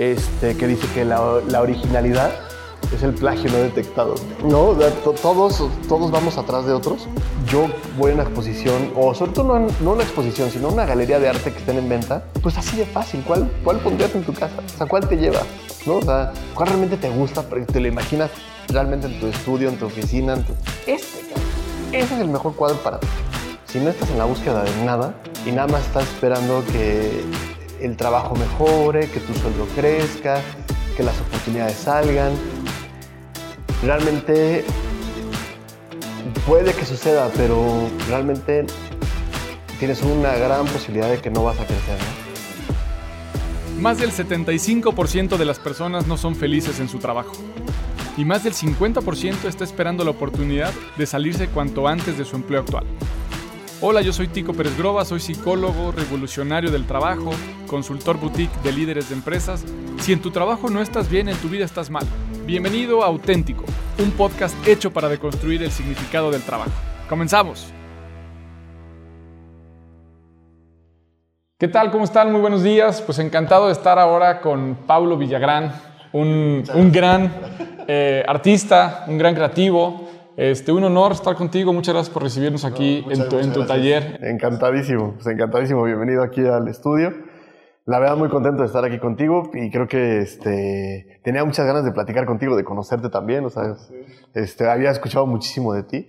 este, que dice que la, la originalidad es el plagio no detectado. No, todos, todos vamos atrás de otros. Yo voy a una exposición, o sobre todo no, no, una exposición, sino una galería de arte que estén en venta, pues así de fácil. ¿Cuál, cuál pondrías en tu casa? O sea, ¿cuál te lleva? ¿No? O sea, ¿cuál realmente te gusta? ¿Te lo imaginas realmente en tu estudio, en tu oficina? Este, ese es el mejor cuadro para ti. Si no estás en la búsqueda de nada y nada más estás esperando que el trabajo mejore, que tu sueldo crezca, que las oportunidades salgan, realmente puede que suceda, pero realmente tienes una gran posibilidad de que no vas a crecer. Más del 75% de las personas no son felices en su trabajo. Y más del 50% está esperando la oportunidad de salirse cuanto antes de su empleo actual. Hola, yo soy Tico Pérez Groba, soy psicólogo, revolucionario del trabajo, consultor boutique de líderes de empresas. Si en tu trabajo no estás bien, en tu vida estás mal. Bienvenido a Auténtico, un podcast hecho para deconstruir el significado del trabajo. Comenzamos. ¿Qué tal? ¿Cómo están? Muy buenos días. Pues encantado de estar ahora con Paulo Villagrán, un, gran eh, artista, un gran creativo. Este, un honor estar contigo. Muchas gracias por recibirnos aquí en tu, en tu taller. Encantadísimo, pues encantadísimo. Bienvenido aquí al estudio. La verdad, muy contento de estar aquí contigo y creo que este, tenía muchas ganas de platicar contigo, de conocerte también. O sea, este, había escuchado muchísimo de ti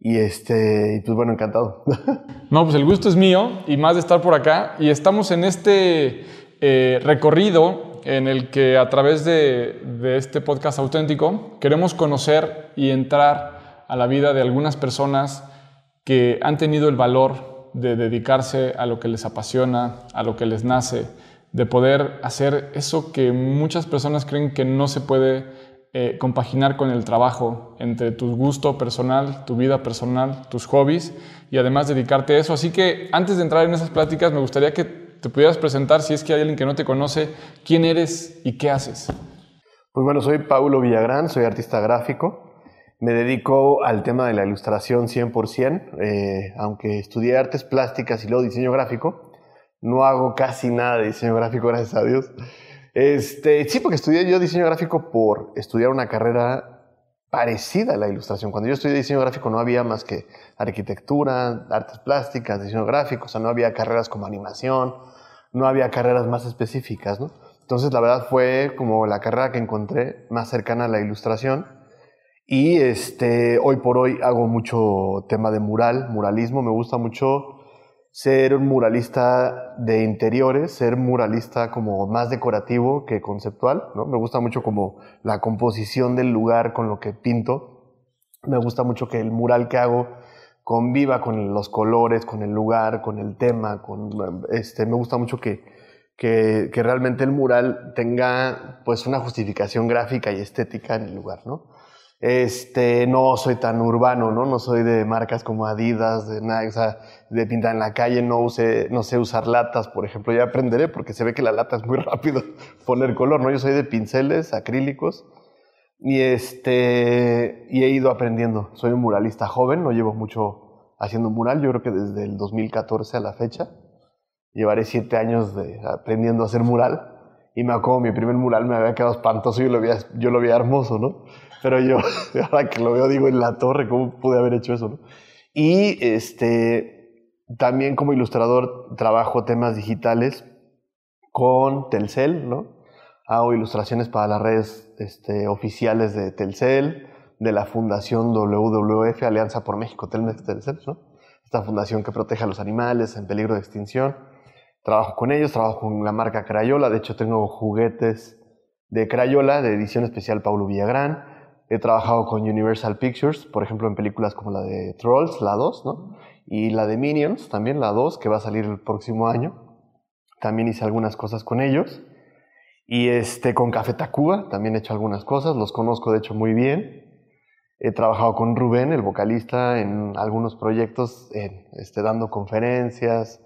y este, pues bueno, encantado. No, pues el gusto es mío y más de estar por acá. Y estamos en este eh, recorrido en el que a través de, este podcast auténtico queremos conocer y entrar a la vida de algunas personas que han tenido el valor de dedicarse a lo que les apasiona, a lo que les nace, de poder hacer eso que muchas personas creen que no se puede eh, compaginar con el trabajo, entre tu gusto personal, tu vida personal, tus hobbies y además dedicarte a eso. Así que antes de entrar en esas pláticas me gustaría que te pudieras presentar, si es que hay alguien que no te conoce, quién eres y qué haces. Pues bueno, soy Paulo Villagrán, soy artista gráfico. Me dedico al tema de la ilustración 100%, eh, aunque estudié artes plásticas y luego diseño gráfico. No hago casi nada de diseño gráfico, gracias a Dios. Este, sí, porque estudié yo diseño gráfico por estudiar una carrera parecida a la ilustración. Cuando yo estudié diseño gráfico no había más que arquitectura, artes plásticas, diseño gráfico, o sea, no había carreras como animación, no había carreras más específicas, ¿no? Entonces, la verdad fue como la carrera que encontré más cercana a la ilustración y este, hoy por hoy hago mucho tema de mural, muralismo. Me gusta mucho ser un muralista de interiores, ser muralista como más decorativo que conceptual. ¿no? Me gusta mucho como la composición del lugar con lo que pinto. Me gusta mucho que el mural que hago conviva con los colores, con el lugar, con el tema. Con, este, me gusta mucho que, que, que realmente el mural tenga pues una justificación gráfica y estética en el lugar. ¿no? Este, no soy tan urbano, ¿no? No soy de marcas como Adidas, de Nike, o sea, de pintar en la calle, no, use, no sé usar latas, por ejemplo. Ya aprenderé porque se ve que la lata es muy rápido poner color, ¿no? Yo soy de pinceles acrílicos y, este, y he ido aprendiendo. Soy un muralista joven, no llevo mucho haciendo mural, yo creo que desde el 2014 a la fecha. Llevaré siete años de, aprendiendo a hacer mural y me acuerdo, mi primer mural me había quedado espantoso y yo lo veía, yo lo veía hermoso, ¿no? Pero yo, ahora que lo veo, digo, en la torre, ¿cómo pude haber hecho eso? ¿no? Y este, también como ilustrador trabajo temas digitales con Telcel, ¿no? Hago ilustraciones para las redes este, oficiales de Telcel, de la Fundación WWF, Alianza por México, Telmex Telcel, ¿no? Esta fundación que protege a los animales en peligro de extinción. Trabajo con ellos, trabajo con la marca Crayola, de hecho tengo juguetes de Crayola, de edición especial Paulo Villagrán. He trabajado con Universal Pictures, por ejemplo, en películas como la de Trolls, la 2, ¿no? Y la de Minions, también la 2, que va a salir el próximo año. También hice algunas cosas con ellos. Y este, con Café Tacuba también he hecho algunas cosas, los conozco de hecho muy bien. He trabajado con Rubén, el vocalista, en algunos proyectos, este, dando conferencias,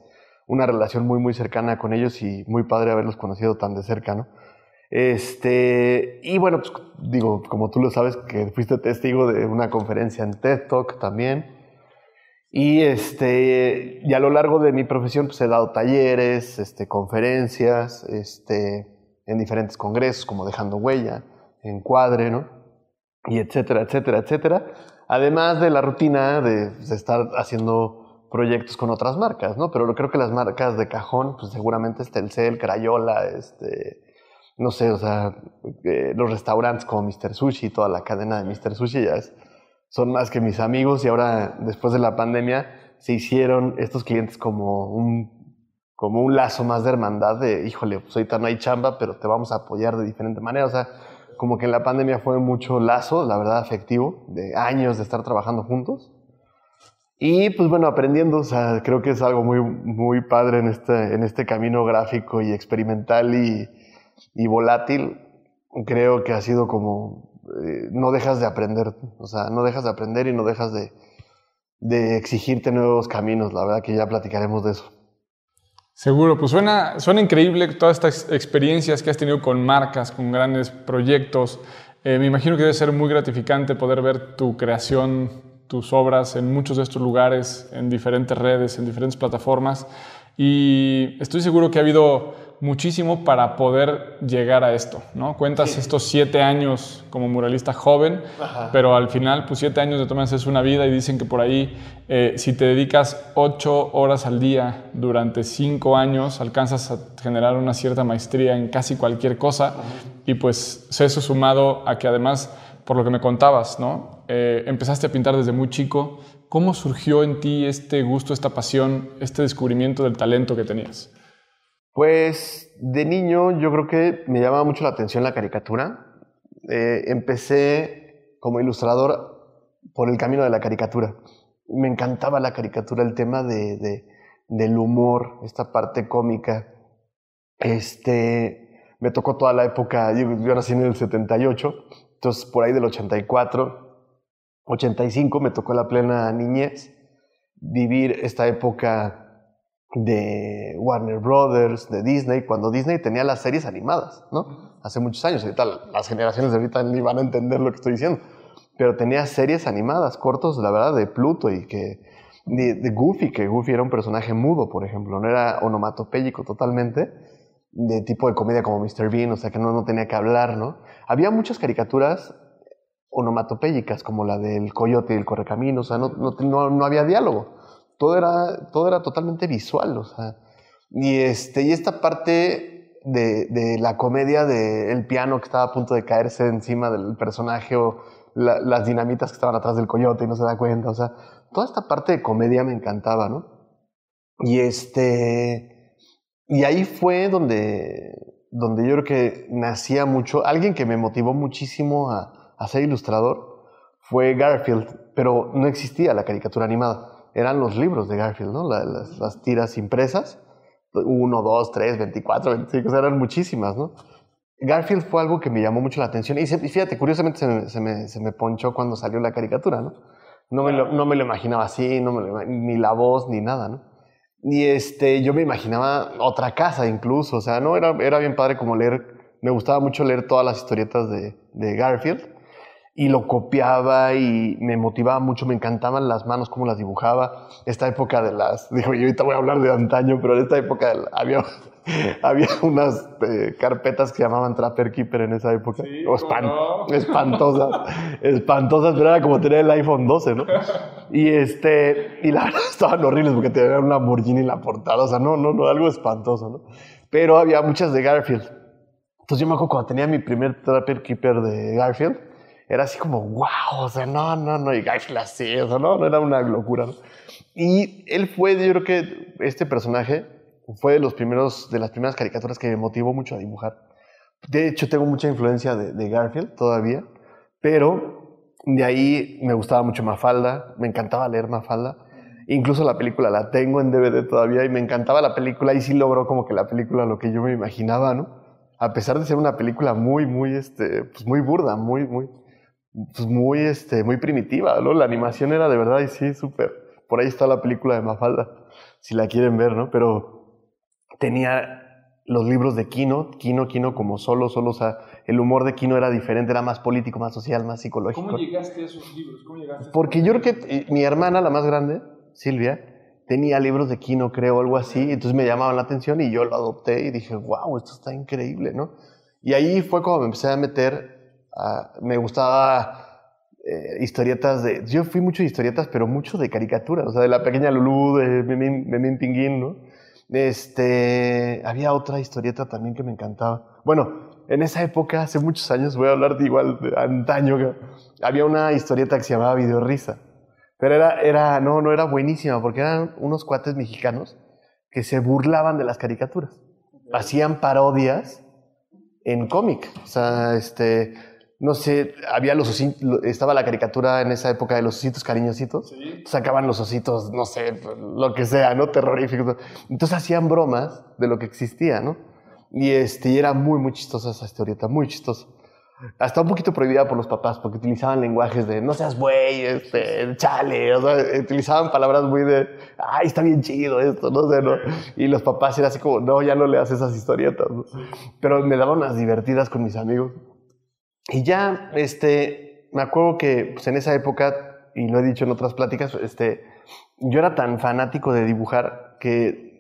una relación muy, muy cercana con ellos y muy padre haberlos conocido tan de cerca, ¿no? Este, y bueno, pues digo, como tú lo sabes, que fuiste testigo de una conferencia en TED Talk también. Y, este, y a lo largo de mi profesión pues he dado talleres, este, conferencias, este, en diferentes congresos, como Dejando Huella, Encuadre, ¿no? Y etcétera, etcétera, etcétera. Además de la rutina de, estar haciendo proyectos con otras marcas, ¿no? Pero creo que las marcas de cajón, pues seguramente es Telcel, Crayola, este, no sé, o sea, eh, los restaurantes como Mr. Sushi, toda la cadena de Mr. Sushi ya es, son más que mis amigos y ahora, después de la pandemia, se hicieron estos clientes como un, como un lazo más de hermandad de, híjole, pues ahorita no hay chamba, pero te vamos a apoyar de diferente manera. O sea, como que en la pandemia fue mucho lazo, la verdad, afectivo, de años de estar trabajando juntos. Y pues bueno, aprendiendo, o sea, creo que es algo muy, muy padre en este, en este camino gráfico y experimental y, y volátil. Creo que ha sido como, eh, no dejas de aprender, o sea, no dejas de aprender y no dejas de, de exigirte nuevos caminos, la verdad que ya platicaremos de eso. Seguro, pues suena, suena increíble todas estas experiencias que has tenido con marcas, con grandes proyectos. Eh, me imagino que debe ser muy gratificante poder ver tu creación, tus obras en muchos de estos lugares, en diferentes redes, en diferentes plataformas. Y estoy seguro que ha habido muchísimo para poder llegar a esto, ¿no? Cuentas estos siete años como muralista joven, pero al final, pues siete años de tomas es una vida y dicen que por ahí, eh, si te dedicas ocho horas al día durante cinco años, alcanzas a generar una cierta maestría en casi cualquier cosa y pues eso sumado a que además, por lo que me contabas, ¿no? Eh, empezaste a pintar desde muy chico. ¿Cómo surgió en ti este gusto, esta pasión, este descubrimiento del talento que tenías? Pues de niño yo creo que me llamaba mucho la atención la caricatura. Eh, empecé como ilustrador por el camino de la caricatura. Me encantaba la caricatura, el tema de, de, del humor, esta parte cómica. Este, me tocó toda la época, yo, yo nací en el 78, entonces por ahí del 84, 85 me tocó la plena niñez, vivir esta época de Warner Brothers, de Disney, cuando Disney tenía las series animadas, ¿no? Hace muchos años, ahorita las generaciones de ahorita ni van a entender lo que estoy diciendo, pero tenía series animadas, cortos, la verdad, de Pluto y que de, Goofy, que Goofy era un personaje mudo, por ejemplo, no era onomatopéyico totalmente, de tipo de comedia como Mr. Bean, o sea que no, no tenía que hablar, ¿no? Había muchas caricaturas onomatopéyicas, como la del coyote y el correcamino, o sea, no, no, no había diálogo todo era, todo era totalmente visual, o sea. Y, este, y esta parte de, de la comedia del piano que estaba a punto de caerse encima del personaje o las dinamitas que estaban atrás del coyote y no se da cuenta, o sea, toda esta parte de comedia me encantaba, ¿no? Y este, y ahí fue donde, donde yo creo que nacía mucho, alguien que me motivó muchísimo a, a ser ilustrador fue Garfield, pero no existía la caricatura animada eran los libros de Garfield, ¿no? las, tiras impresas, uno, dos, tres, veinticuatro, veinticinco, eran muchísimas, ¿no? Garfield fue algo que me llamó mucho la atención y, fíjate, curiosamente se me, se, ponchó cuando salió la caricatura, ¿no? No me lo, no me lo imaginaba así, no me ni la voz, ni nada, ¿no? Y este, yo me imaginaba otra casa incluso, o sea, no, era, era bien padre como leer, me gustaba mucho leer todas las historietas de, de Garfield y lo copiaba y me motivaba mucho, me encantaban las manos, cómo las dibujaba. Esta época de las, dijo, yo ahorita voy a hablar de antaño, pero en esta época había, había unas eh, carpetas que llamaban Trapper Keeper en esa época. Espantosas, espantosas, pero era como tener el iPhone 12, ¿no? Y, este, y la verdad estaban horribles porque tenían una Lamborghini en la portada, o sea, no, no, no, algo espantoso, ¿no? Pero había muchas de Garfield. Entonces yo me acuerdo cuando tenía mi primer Trapper Keeper de Garfield, era así como, wow, o sea, no, no, no, y así, o sea, no, no era una locura. ¿no? Y él fue, yo creo que este personaje fue de los primeros, de las primeras caricaturas que me motivó mucho a dibujar. De hecho, tengo mucha influencia de, de Garfield todavía, pero de ahí me gustaba mucho Mafalda, me encantaba leer Mafalda. Incluso la película la tengo en DVD todavía y me encantaba la película y sí logró como que la película lo que yo me imaginaba, ¿no? A pesar de ser una película muy, muy, este, pues muy burda, muy, muy, pues muy, este, muy primitiva, ¿no? La animación era de verdad y sí, súper. Por ahí está la película de Mafalda, si la quieren ver, ¿no? Pero tenía los libros de Kino, Kino, Kino como solo, solo, o sea, el humor de Kino era diferente, era más político, más social, más psicológico. ¿Cómo llegaste a esos libros? ¿Cómo llegaste Porque yo creo que eh, mi hermana, la más grande, Silvia, tenía libros de Kino, creo, algo así, entonces me llamaban la atención y yo lo adopté y dije, wow, esto está increíble, ¿no? Y ahí fue cuando me empecé a meter, me gustaba eh, historietas de... Yo fui mucho de historietas, pero mucho de caricaturas, o sea, de la pequeña Lulú, de Memín, Memín Pinguín, ¿no? Este, había otra historieta también que me encantaba. Bueno, en esa época, hace muchos años, voy a hablar de igual de antaño, había una historieta que se llamaba Videorrisa. Pero era, era, no, no era buenísima, porque eran unos cuates mexicanos que se burlaban de las caricaturas. Hacían parodias en cómic. O sea, este, no sé, había los estaba la caricatura en esa época de los ositos cariñositos. Sacaban los ositos, no sé, lo que sea, ¿no? Terroríficos. Entonces hacían bromas de lo que existía, ¿no? Y este, era muy, muy chistosa esa historieta, muy chistosa. Hasta un poquito prohibida por los papás, porque utilizaban lenguajes de no seas güey, este, chale, o sea, utilizaban palabras muy de, ay, está bien chido esto, no sé, ¿no? Y los papás eran así como, no, ya no leas esas historietas, ¿no? Pero me daban unas divertidas con mis amigos. Y ya, este, me acuerdo que pues, en esa época, y lo he dicho en otras pláticas, este, yo era tan fanático de dibujar que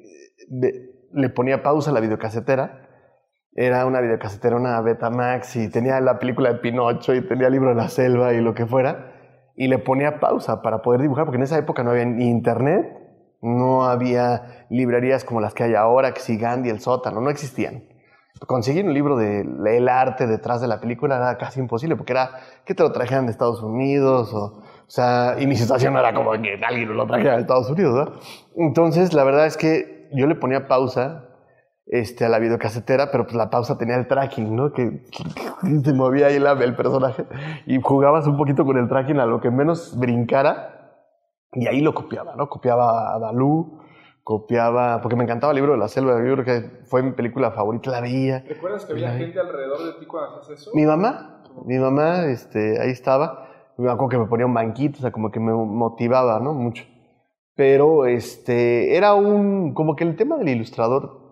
le ponía pausa a la videocasetera era una videocasetera, una Betamax y tenía la película de Pinocho y tenía el libro de la selva y lo que fuera. Y le ponía pausa para poder dibujar, porque en esa época no había ni internet, no había librerías como las que hay ahora, que si Gandhi, el sótano, no existían. Conseguir un libro de el arte detrás de la película era casi imposible, porque era que te lo trajeran de Estados Unidos, o, o sea, y mi situación no era como que alguien lo trajera de Estados Unidos, ¿verdad? Entonces, la verdad es que yo le ponía pausa este, a la videocasetera, pero pues la pausa tenía el tracking, ¿no? Que, se movía ahí el personaje y jugabas un poquito con el tracking a lo que menos brincara y ahí lo copiaba, ¿no? Copiaba a Balú, copiaba, porque me encantaba el libro de la selva, yo creo que fue mi película favorita, la veía. ¿Recuerdas que había gente alrededor de ti cuando hacías eso? Mi mamá, mi mamá, este, ahí estaba, me acuerdo que me ponía un banquito, o sea, como que me motivaba, ¿no? Mucho. Pero, este, era un, como que el tema del ilustrador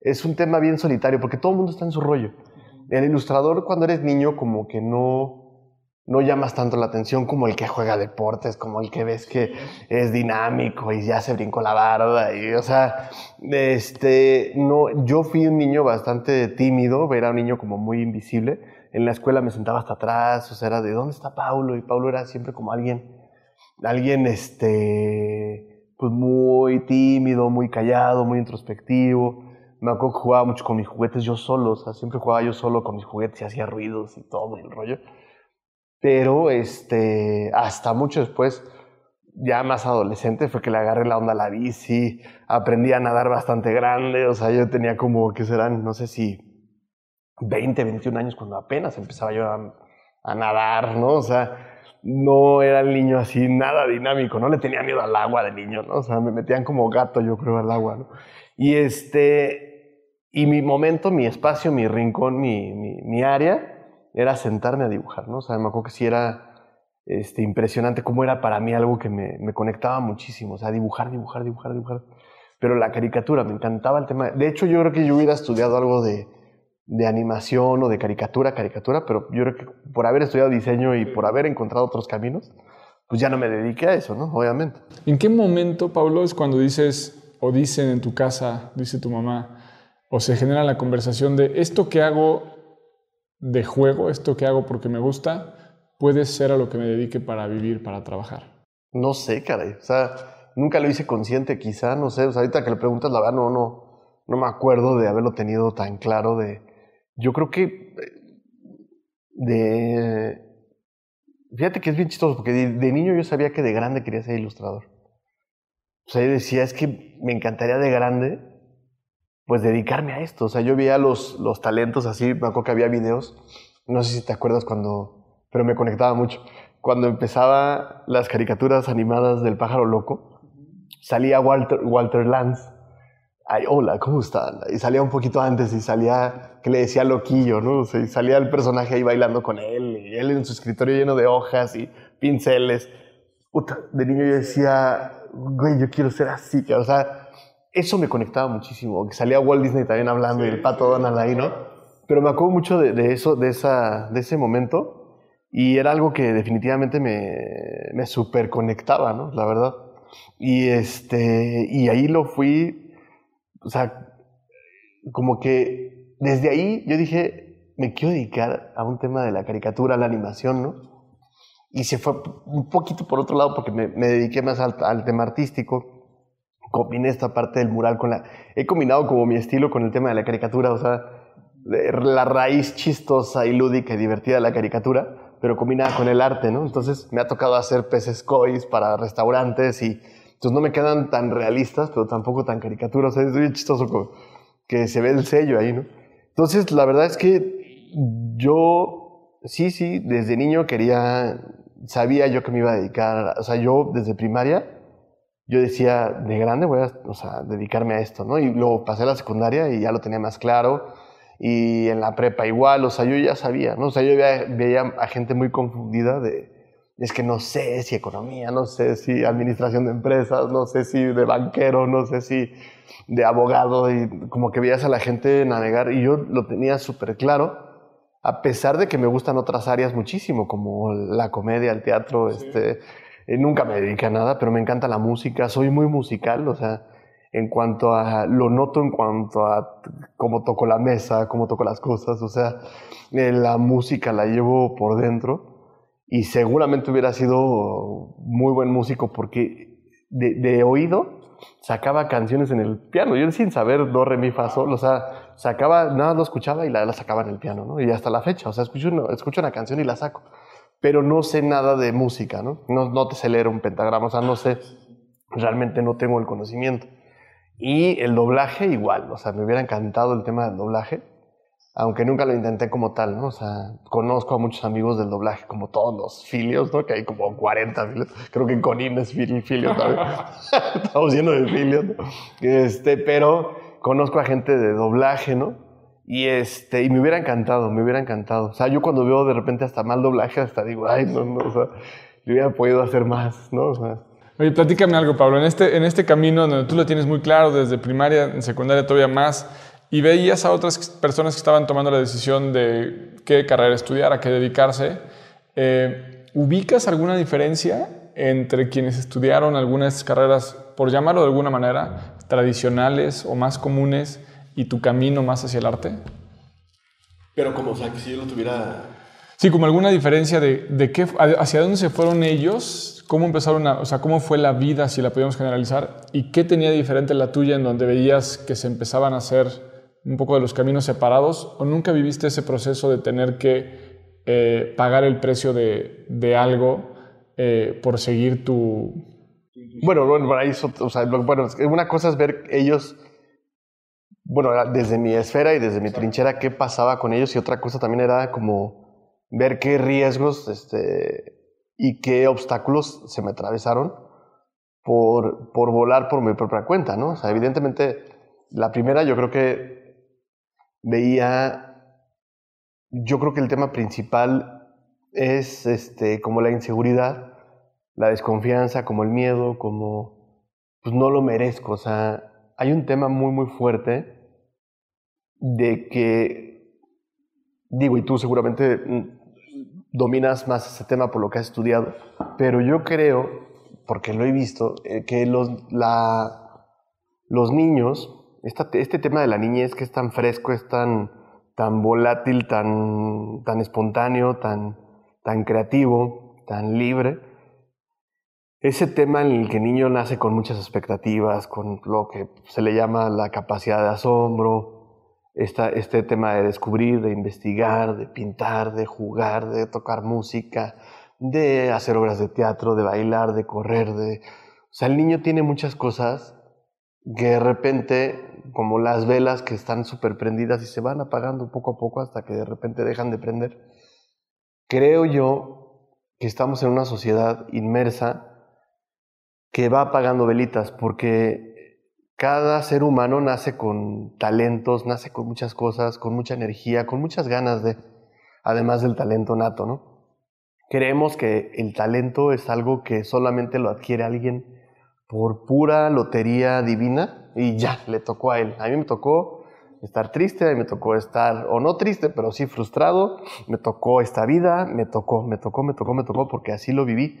es un tema bien solitario porque todo el mundo está en su rollo. El ilustrador cuando eres niño como que no, no llamas tanto la atención como el que juega deportes, como el que ves que es dinámico y ya se brincó la barda. Y, o sea, este, no, yo fui un niño bastante tímido, era un niño como muy invisible. En la escuela me sentaba hasta atrás, o sea, era de ¿dónde está Paulo? Y Paulo era siempre como alguien, alguien, este, pues muy tímido, muy callado, muy introspectivo me acuerdo que jugaba mucho con mis juguetes yo solo, o sea, siempre jugaba yo solo con mis juguetes y hacía ruidos y todo el rollo. Pero este, hasta mucho después, ya más adolescente, fue que le agarré la onda a la bici, aprendí a nadar bastante grande, o sea, yo tenía como, que serán? No sé si 20, 21 años cuando apenas empezaba yo a, nadar, ¿no? O sea, no era el niño así, nada dinámico, no le tenía miedo al agua de niño, ¿no? O sea, me metían como gato, yo creo, al agua, ¿no? Y este, y mi momento, mi espacio, mi rincón, mi, mi, área era sentarme a dibujar, ¿no? O sea, me acuerdo que sí era este, impresionante cómo era para mí algo que me, conectaba muchísimo, o sea, dibujar, dibujar, dibujar, dibujar. Pero la caricatura, me encantaba el tema. De hecho, yo creo que yo hubiera estudiado algo de, de animación o de caricatura, caricatura, pero yo creo que por haber estudiado diseño y por haber encontrado otros caminos, pues ya no me dediqué a eso, ¿no? Obviamente. ¿En qué momento, Pablo, es cuando dices o dicen en tu casa, dice tu mamá, o se genera la conversación de esto que hago de juego, esto que hago porque me gusta, puede ser a lo que me dedique para vivir, para trabajar? No sé, caray. O sea, nunca lo hice consciente, quizá, no sé. O sea, ahorita que le preguntas, la verdad, no, no, no me acuerdo de haberlo tenido tan claro. De, yo creo que de... Fíjate que es bien chistoso, porque de, de niño yo sabía que de grande quería ser ilustrador. O sea, yo decía, es que me encantaría de grande pues dedicarme a esto. O sea, yo veía los, los talentos así, me acuerdo que había videos, no sé si te acuerdas cuando, pero me conectaba mucho. Cuando empezaba las caricaturas animadas del pájaro loco, salía Walter, Walter Lance. Ay, hola, ¿cómo están? Y salía un poquito antes y salía, que le decía loquillo, ¿no? O sea, y salía el personaje ahí bailando con él, y él en su escritorio lleno de hojas y pinceles. Puta, de niño yo decía, güey, yo quiero ser así, o sea, eso me conectaba muchísimo, que salía Walt Disney también hablando y el pato Donald ahí, ¿no? Pero me acuerdo mucho de, eso, de, esa, de ese momento y era algo que definitivamente me, me super conectaba, ¿no? La verdad. Y, este, y ahí lo fui, o sea, como que desde ahí yo dije, me quiero dedicar a un tema de la caricatura, la animación, ¿no? Y se fue un poquito por otro lado porque me, dediqué más al, al, tema artístico. Combiné esta parte del mural con la... He combinado como mi estilo con el tema de la caricatura, o sea, la raíz chistosa y lúdica y divertida de la caricatura, pero combinada con el arte, ¿no? Entonces me ha tocado hacer peces cois para restaurantes y entonces no me quedan tan realistas, pero tampoco tan caricaturas. es muy chistoso que se ve el sello ahí, ¿no? Entonces, la verdad es que yo, sí, sí, desde niño quería, sabía yo que me iba a dedicar, o sea, yo desde primaria, yo decía, de grande voy a o sea, dedicarme a esto, ¿no? Y luego pasé a la secundaria y ya lo tenía más claro. Y en la prepa igual, o sea, yo ya sabía, ¿no? O sea, yo veía, veía a gente muy confundida de, es que no sé si economía, no sé si administración de empresas, no sé si de banquero, no sé si de abogado, y como que veías a la gente navegar y yo lo tenía súper claro, a pesar de que me gustan otras áreas muchísimo, como la comedia, el teatro, este, eh, nunca me dediqué a nada, pero me encanta la música, soy muy musical, o sea, en cuanto a, lo noto en cuanto a cómo toco la mesa, cómo toco las cosas, o sea, eh, la música la llevo por dentro y seguramente hubiera sido muy buen músico porque de, oído sacaba canciones en el piano. Yo sin saber do, re, mi, fa, sol, o sea, sacaba, nada lo escuchaba y la, la sacaba en el piano, ¿no? Y hasta la fecha, o sea, escucho una, escucho una canción y la saco. Pero no sé nada de música, ¿no? ¿no? No te sé leer un pentagrama, o sea, no sé, realmente no tengo el conocimiento. Y el doblaje igual, o sea, me hubiera encantado el tema del doblaje aunque nunca lo intenté como tal, ¿no? O sea, conozco a muchos amigos del doblaje, como todos los filios, ¿no? Que hay como 40 filios. Creo que Conin es filio también. Estamos llenos de filios, ¿no? Este, pero conozco a gente de doblaje, ¿no? Y, este, y me hubiera encantado, me hubiera encantado. O sea, yo cuando veo de repente hasta mal doblaje, hasta digo, ay, no, no, o sea, yo hubiera podido hacer más, ¿no? O sea, Oye, platícame algo, Pablo. En este, en este camino donde tú lo tienes muy claro, desde primaria, en secundaria todavía más, y veías a otras personas que estaban tomando la decisión de qué carrera estudiar, a qué dedicarse. Eh, ¿Ubicas alguna diferencia entre quienes estudiaron algunas carreras, por llamarlo de alguna manera, tradicionales o más comunes y tu camino más hacia el arte? Pero como, o sea, que si yo lo tuviera... Sí, como alguna diferencia de, de qué, hacia dónde se fueron ellos, cómo empezaron a, o sea, cómo fue la vida, si la podíamos generalizar, y qué tenía diferente la tuya en donde veías que se empezaban a hacer un poco de los caminos separados o nunca viviste ese proceso de tener que eh, pagar el precio de, de algo eh, por seguir tu... Bueno, bueno, ahí, o sea, bueno, una cosa es ver ellos, bueno, desde mi esfera y desde mi trinchera, qué pasaba con ellos y otra cosa también era como ver qué riesgos este, y qué obstáculos se me atravesaron por, por volar por mi propia cuenta, ¿no? O sea, evidentemente, la primera yo creo que veía, yo creo que el tema principal es este, como la inseguridad, la desconfianza, como el miedo, como, pues no lo merezco. O sea, hay un tema muy, muy fuerte de que, digo, y tú seguramente mm, dominas más ese tema por lo que has estudiado, pero yo creo, porque lo he visto, eh, que los, la, los niños este tema de la niñez que es tan fresco, es tan, tan volátil, tan, tan espontáneo, tan, tan creativo, tan libre, ese tema en el que el niño nace con muchas expectativas, con lo que se le llama la capacidad de asombro, este tema de descubrir, de investigar, de pintar, de jugar, de tocar música, de hacer obras de teatro, de bailar, de correr, de... O sea, el niño tiene muchas cosas que de repente como las velas que están súper prendidas y se van apagando poco a poco hasta que de repente dejan de prender. Creo yo que estamos en una sociedad inmersa que va apagando velitas porque cada ser humano nace con talentos, nace con muchas cosas, con mucha energía, con muchas ganas de, además del talento nato, ¿no? Creemos que el talento es algo que solamente lo adquiere alguien por pura lotería divina y ya, le tocó a él. A mí me tocó estar triste, a mí me tocó estar, o no triste, pero sí frustrado, me tocó esta vida, me tocó, me tocó, me tocó, me tocó, porque así lo viví.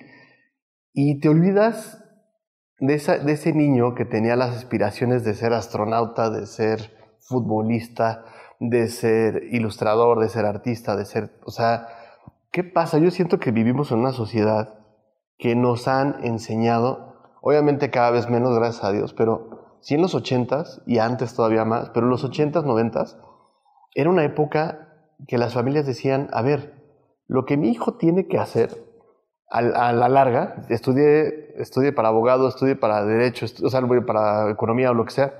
Y te olvidas de, ese niño que tenía las aspiraciones de ser astronauta, de ser futbolista, de ser ilustrador, de ser artista, de ser, o sea, ¿qué pasa? Yo siento que vivimos en una sociedad que nos han enseñado, obviamente cada vez menos, gracias a Dios, pero sí en los ochentas y antes todavía más, pero los ochentas, noventas, era una época que las familias decían, a ver, lo que mi hijo tiene que hacer a, la larga, estudie, estudie para abogado, estudie para derecho, o sea, para economía o lo que sea,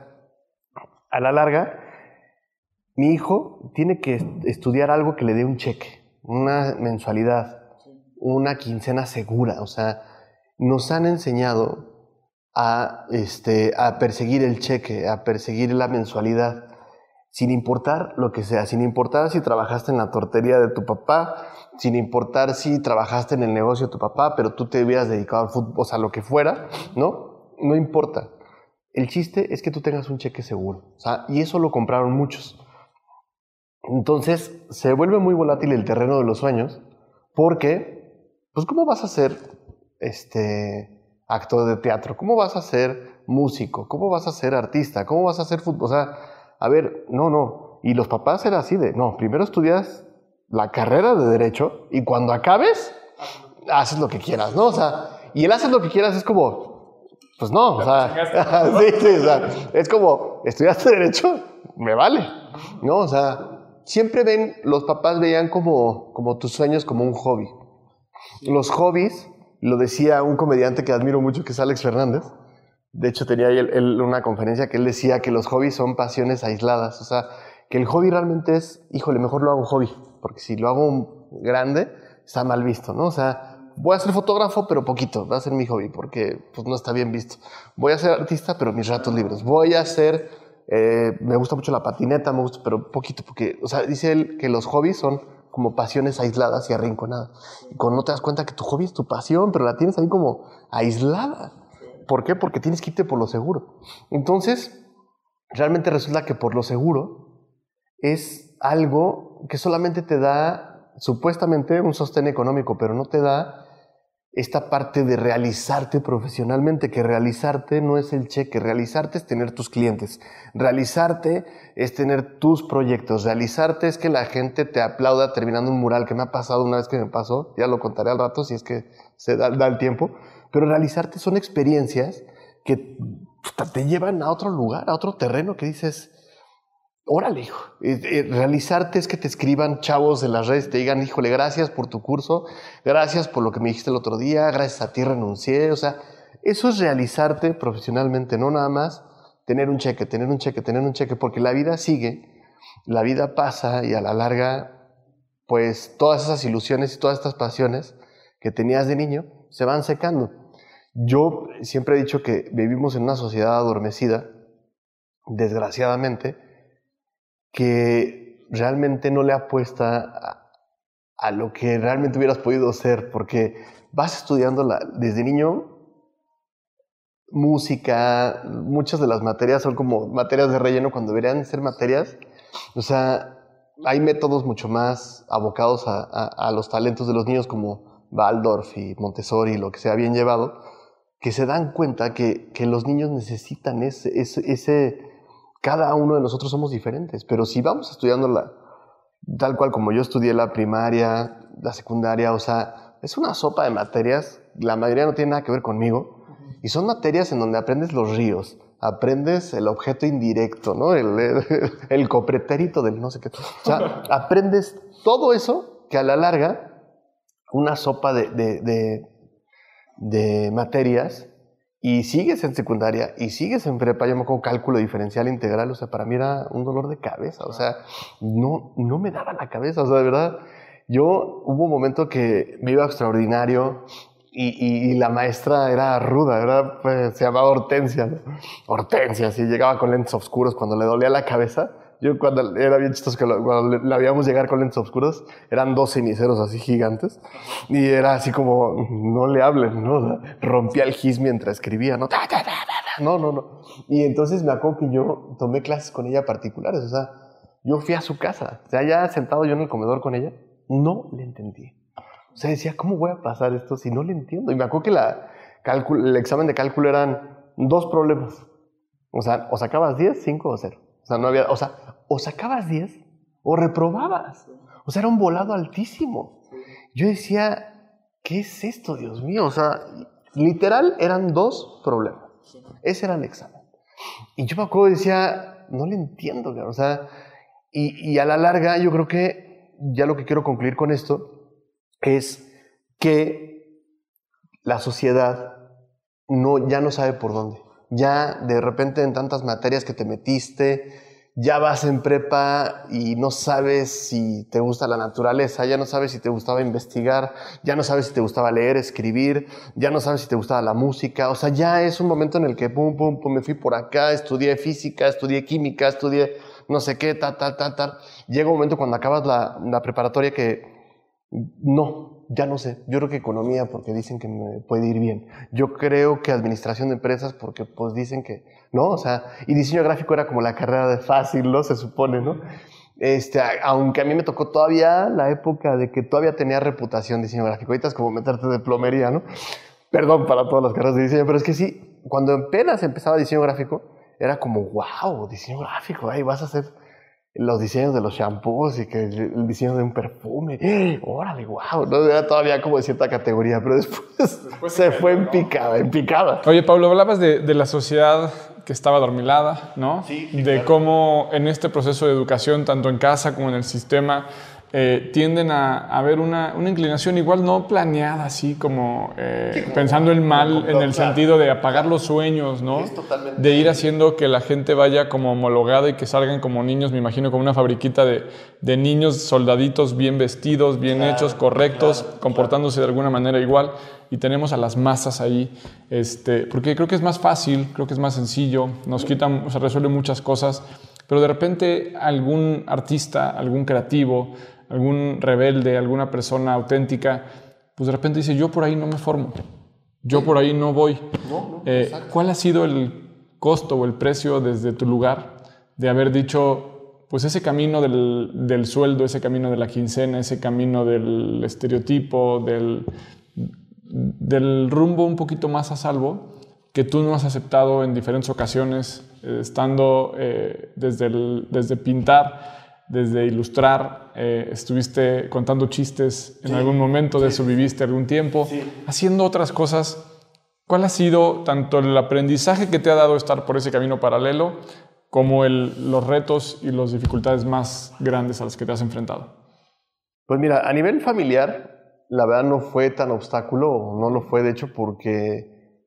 a la larga, mi hijo tiene que estudiar algo que le dé un cheque, una mensualidad, una quincena segura. O sea, nos han enseñado a, este, a perseguir el cheque, a perseguir la mensualidad sin importar lo que sea, sin importar si trabajaste en la tortería de tu papá, sin importar si trabajaste en el negocio de tu papá, pero tú te hubieras dedicado al fútbol, o sea, lo que fuera, ¿no? No importa. El chiste es que tú tengas un cheque seguro, o sea, y eso lo compraron muchos. Entonces, se vuelve muy volátil el terreno de los sueños, porque, pues, ¿cómo vas a ser este actor de teatro? ¿Cómo vas a ser músico? ¿Cómo vas a ser artista? ¿Cómo vas a ser fútbol? O sea, a ver, no, no. Y los papás era así de, no, primero estudias la carrera de derecho y cuando acabes, haces lo que quieras, ¿no? O sea, y el haces lo que quieras es como, pues no, o sea, sí, sí, o sea, es como, estudiaste derecho, me vale, ¿no? O sea, siempre ven, los papás veían como, como tus sueños como un hobby. Los hobbies, lo decía un comediante que admiro mucho, que es Alex Fernández, de hecho, tenía él, una conferencia que él decía que los hobbies son pasiones aisladas. O sea, que el hobby realmente es, híjole, mejor lo hago hobby. Porque si lo hago grande, está mal visto, ¿no? O sea, voy a ser fotógrafo, pero poquito. Va a ser mi hobby, porque pues, no está bien visto. Voy a ser artista, pero mis ratos libres. Voy a ser, eh, me gusta mucho la patineta, me gusta, pero poquito. Porque, o sea, dice él que los hobbies son como pasiones aisladas y arrinconadas. Y cuando no te das cuenta que tu hobby es tu pasión, pero la tienes ahí como aislada. ¿Por qué? Porque tienes que irte por lo seguro. Entonces, realmente resulta que por lo seguro es algo que solamente te da supuestamente un sostén económico, pero no te da esta parte de realizarte profesionalmente, que realizarte no es el cheque, realizarte es tener tus clientes, realizarte es tener tus proyectos, realizarte es que la gente te aplauda terminando un mural, que me ha pasado una vez que me pasó, ya lo contaré al rato si es que se da, da el tiempo, pero realizarte son experiencias que te llevan a otro lugar, a otro terreno que dices, órale, hijo. Realizarte es que te escriban chavos de las redes te digan, híjole, gracias por tu curso, gracias por lo que me dijiste el otro día, gracias a ti renuncié. O sea, eso es realizarte profesionalmente, no nada más tener un cheque, tener un cheque, tener un cheque, porque la vida sigue, la vida pasa y a la larga, pues todas esas ilusiones y todas estas pasiones que tenías de niño se van secando. Yo siempre he dicho que vivimos en una sociedad adormecida, desgraciadamente, que realmente no le apuesta a, lo que realmente hubieras podido ser, porque vas estudiando desde niño música, muchas de las materias son como materias de relleno cuando deberían ser materias. O sea, hay métodos mucho más abocados a, los talentos de los niños como Waldorf y Montessori, lo que sea bien llevado, que se dan cuenta que, que los niños necesitan ese, ese, Cada uno de nosotros somos diferentes, pero si vamos estudiando la, tal cual como yo estudié la primaria, la secundaria, o sea, es una sopa de materias, la mayoría no tiene nada que ver conmigo, y son materias en donde aprendes los ríos, aprendes el objeto indirecto, ¿no? El, el, copretérito del no sé qué. O sea, aprendes todo eso que a la larga, una sopa de, de de materias y sigues en secundaria y sigues en prepa, yo me acuerdo cálculo diferencial integral, o sea, para mí era un dolor de cabeza, o sea, no, no me daba la cabeza, o sea, de verdad, yo hubo un momento que me iba extraordinario y, y, la maestra era ruda, era, pues, se llamaba Hortensia, ¿no? Hortensia, así llegaba con lentes oscuros cuando le dolía la cabeza yo cuando era bien chistoso que cuando la veíamos llegar con lentes oscuros, eran dos ceniceros así gigantes. Y era así como, no le hablen, ¿no? rompía el gis mientras escribía, ¿no? No, no, no. Y entonces me acuerdo que yo tomé clases con ella particulares. O sea, yo fui a su casa. O sea, ya sentado yo en el comedor con ella, no le entendí. O sea, decía, ¿cómo voy a pasar esto si no le entiendo? Y me acuerdo que la el examen de cálculo eran dos problemas. O sea, o sacabas 10, 5 o 0. Sea, no había, o sea, o sacabas 10 o reprobabas. O sea, era un volado altísimo. Yo decía, ¿qué es esto, Dios mío? O sea, literal eran dos problemas. Ese era el examen. Y yo me acuerdo decía, no le entiendo, o sea, y, y a la larga yo creo que ya lo que quiero concluir con esto es que la sociedad no, ya no sabe por dónde. Ya de repente en tantas materias que te metiste, ya vas en prepa y no sabes si te gusta la naturaleza, ya no sabes si te gustaba investigar, ya no sabes si te gustaba leer, escribir, ya no sabes si te gustaba la música, o sea, ya es un momento en el que pum, pum, pum, me fui por acá, estudié física, estudié química, estudié no sé qué, tal, tal, tal, tal. Llega un momento cuando acabas la, la preparatoria que no, ya no sé. Yo creo que economía porque dicen que me puede ir bien. Yo creo que administración de empresas porque pues dicen que, ¿no? O sea, y diseño gráfico era como la carrera de fácil, ¿no? Se supone, ¿no? Este, aunque a mí me tocó todavía la época de que todavía tenía reputación diseño gráfico. Ahorita es como meterte de plomería, ¿no? Perdón para todas las carreras de diseño, pero es que sí, cuando apenas empezaba diseño gráfico, era como, wow, diseño gráfico, ahí vas a hacer los diseños de los shampoos y que el diseño de un perfume. Órale, wow, no era todavía como de cierta categoría, pero después, se, fue en picada, en picada. Oye, Pablo, hablabas de, de la sociedad que estaba dormilada, ¿no? Sí, de cómo en este proceso de educación, tanto en casa como en el sistema, eh, tienden a, a ver una, una, inclinación igual no planeada, así como, eh, sí, como pensando el mal como en el claro. sentido de apagar los sueños, ¿no? Es totalmente- De ir haciendo que la gente vaya como homologada y que salgan como niños, me imagino como una fabriquita de, de niños soldaditos bien vestidos, bien Claro, hechos, correctos, claro, comportándose de alguna manera igual. Y tenemos a las masas ahí, este, porque creo que es más fácil, creo que es más sencillo, nos quitan, o sea, resuelve muchas cosas, pero de repente algún artista, algún creativo, algún rebelde, alguna persona auténtica, pues de repente dice, yo por ahí no me formo, yo por ahí no voy. No, no, Eh. ¿Cuál ha sido el costo o el precio desde tu lugar de haber dicho, pues ese camino del, del sueldo, ese camino de la quincena, ese camino del estereotipo, del, del rumbo un poquito más a salvo, que tú no has aceptado en diferentes ocasiones, eh, estando eh, desde, el- desde pintar, desde ilustrar, eh, estuviste contando chistes en Sí, algún momento de sí, eso, viviste algún tiempo, Sí. haciendo otras cosas. ¿Cuál ha sido tanto el aprendizaje que te ha dado estar por ese camino paralelo como el- los retos y las dificultades más grandes a las que te has enfrentado? Pues mira, a nivel familiar, la verdad no fue tan obstáculo, no lo fue de hecho, porque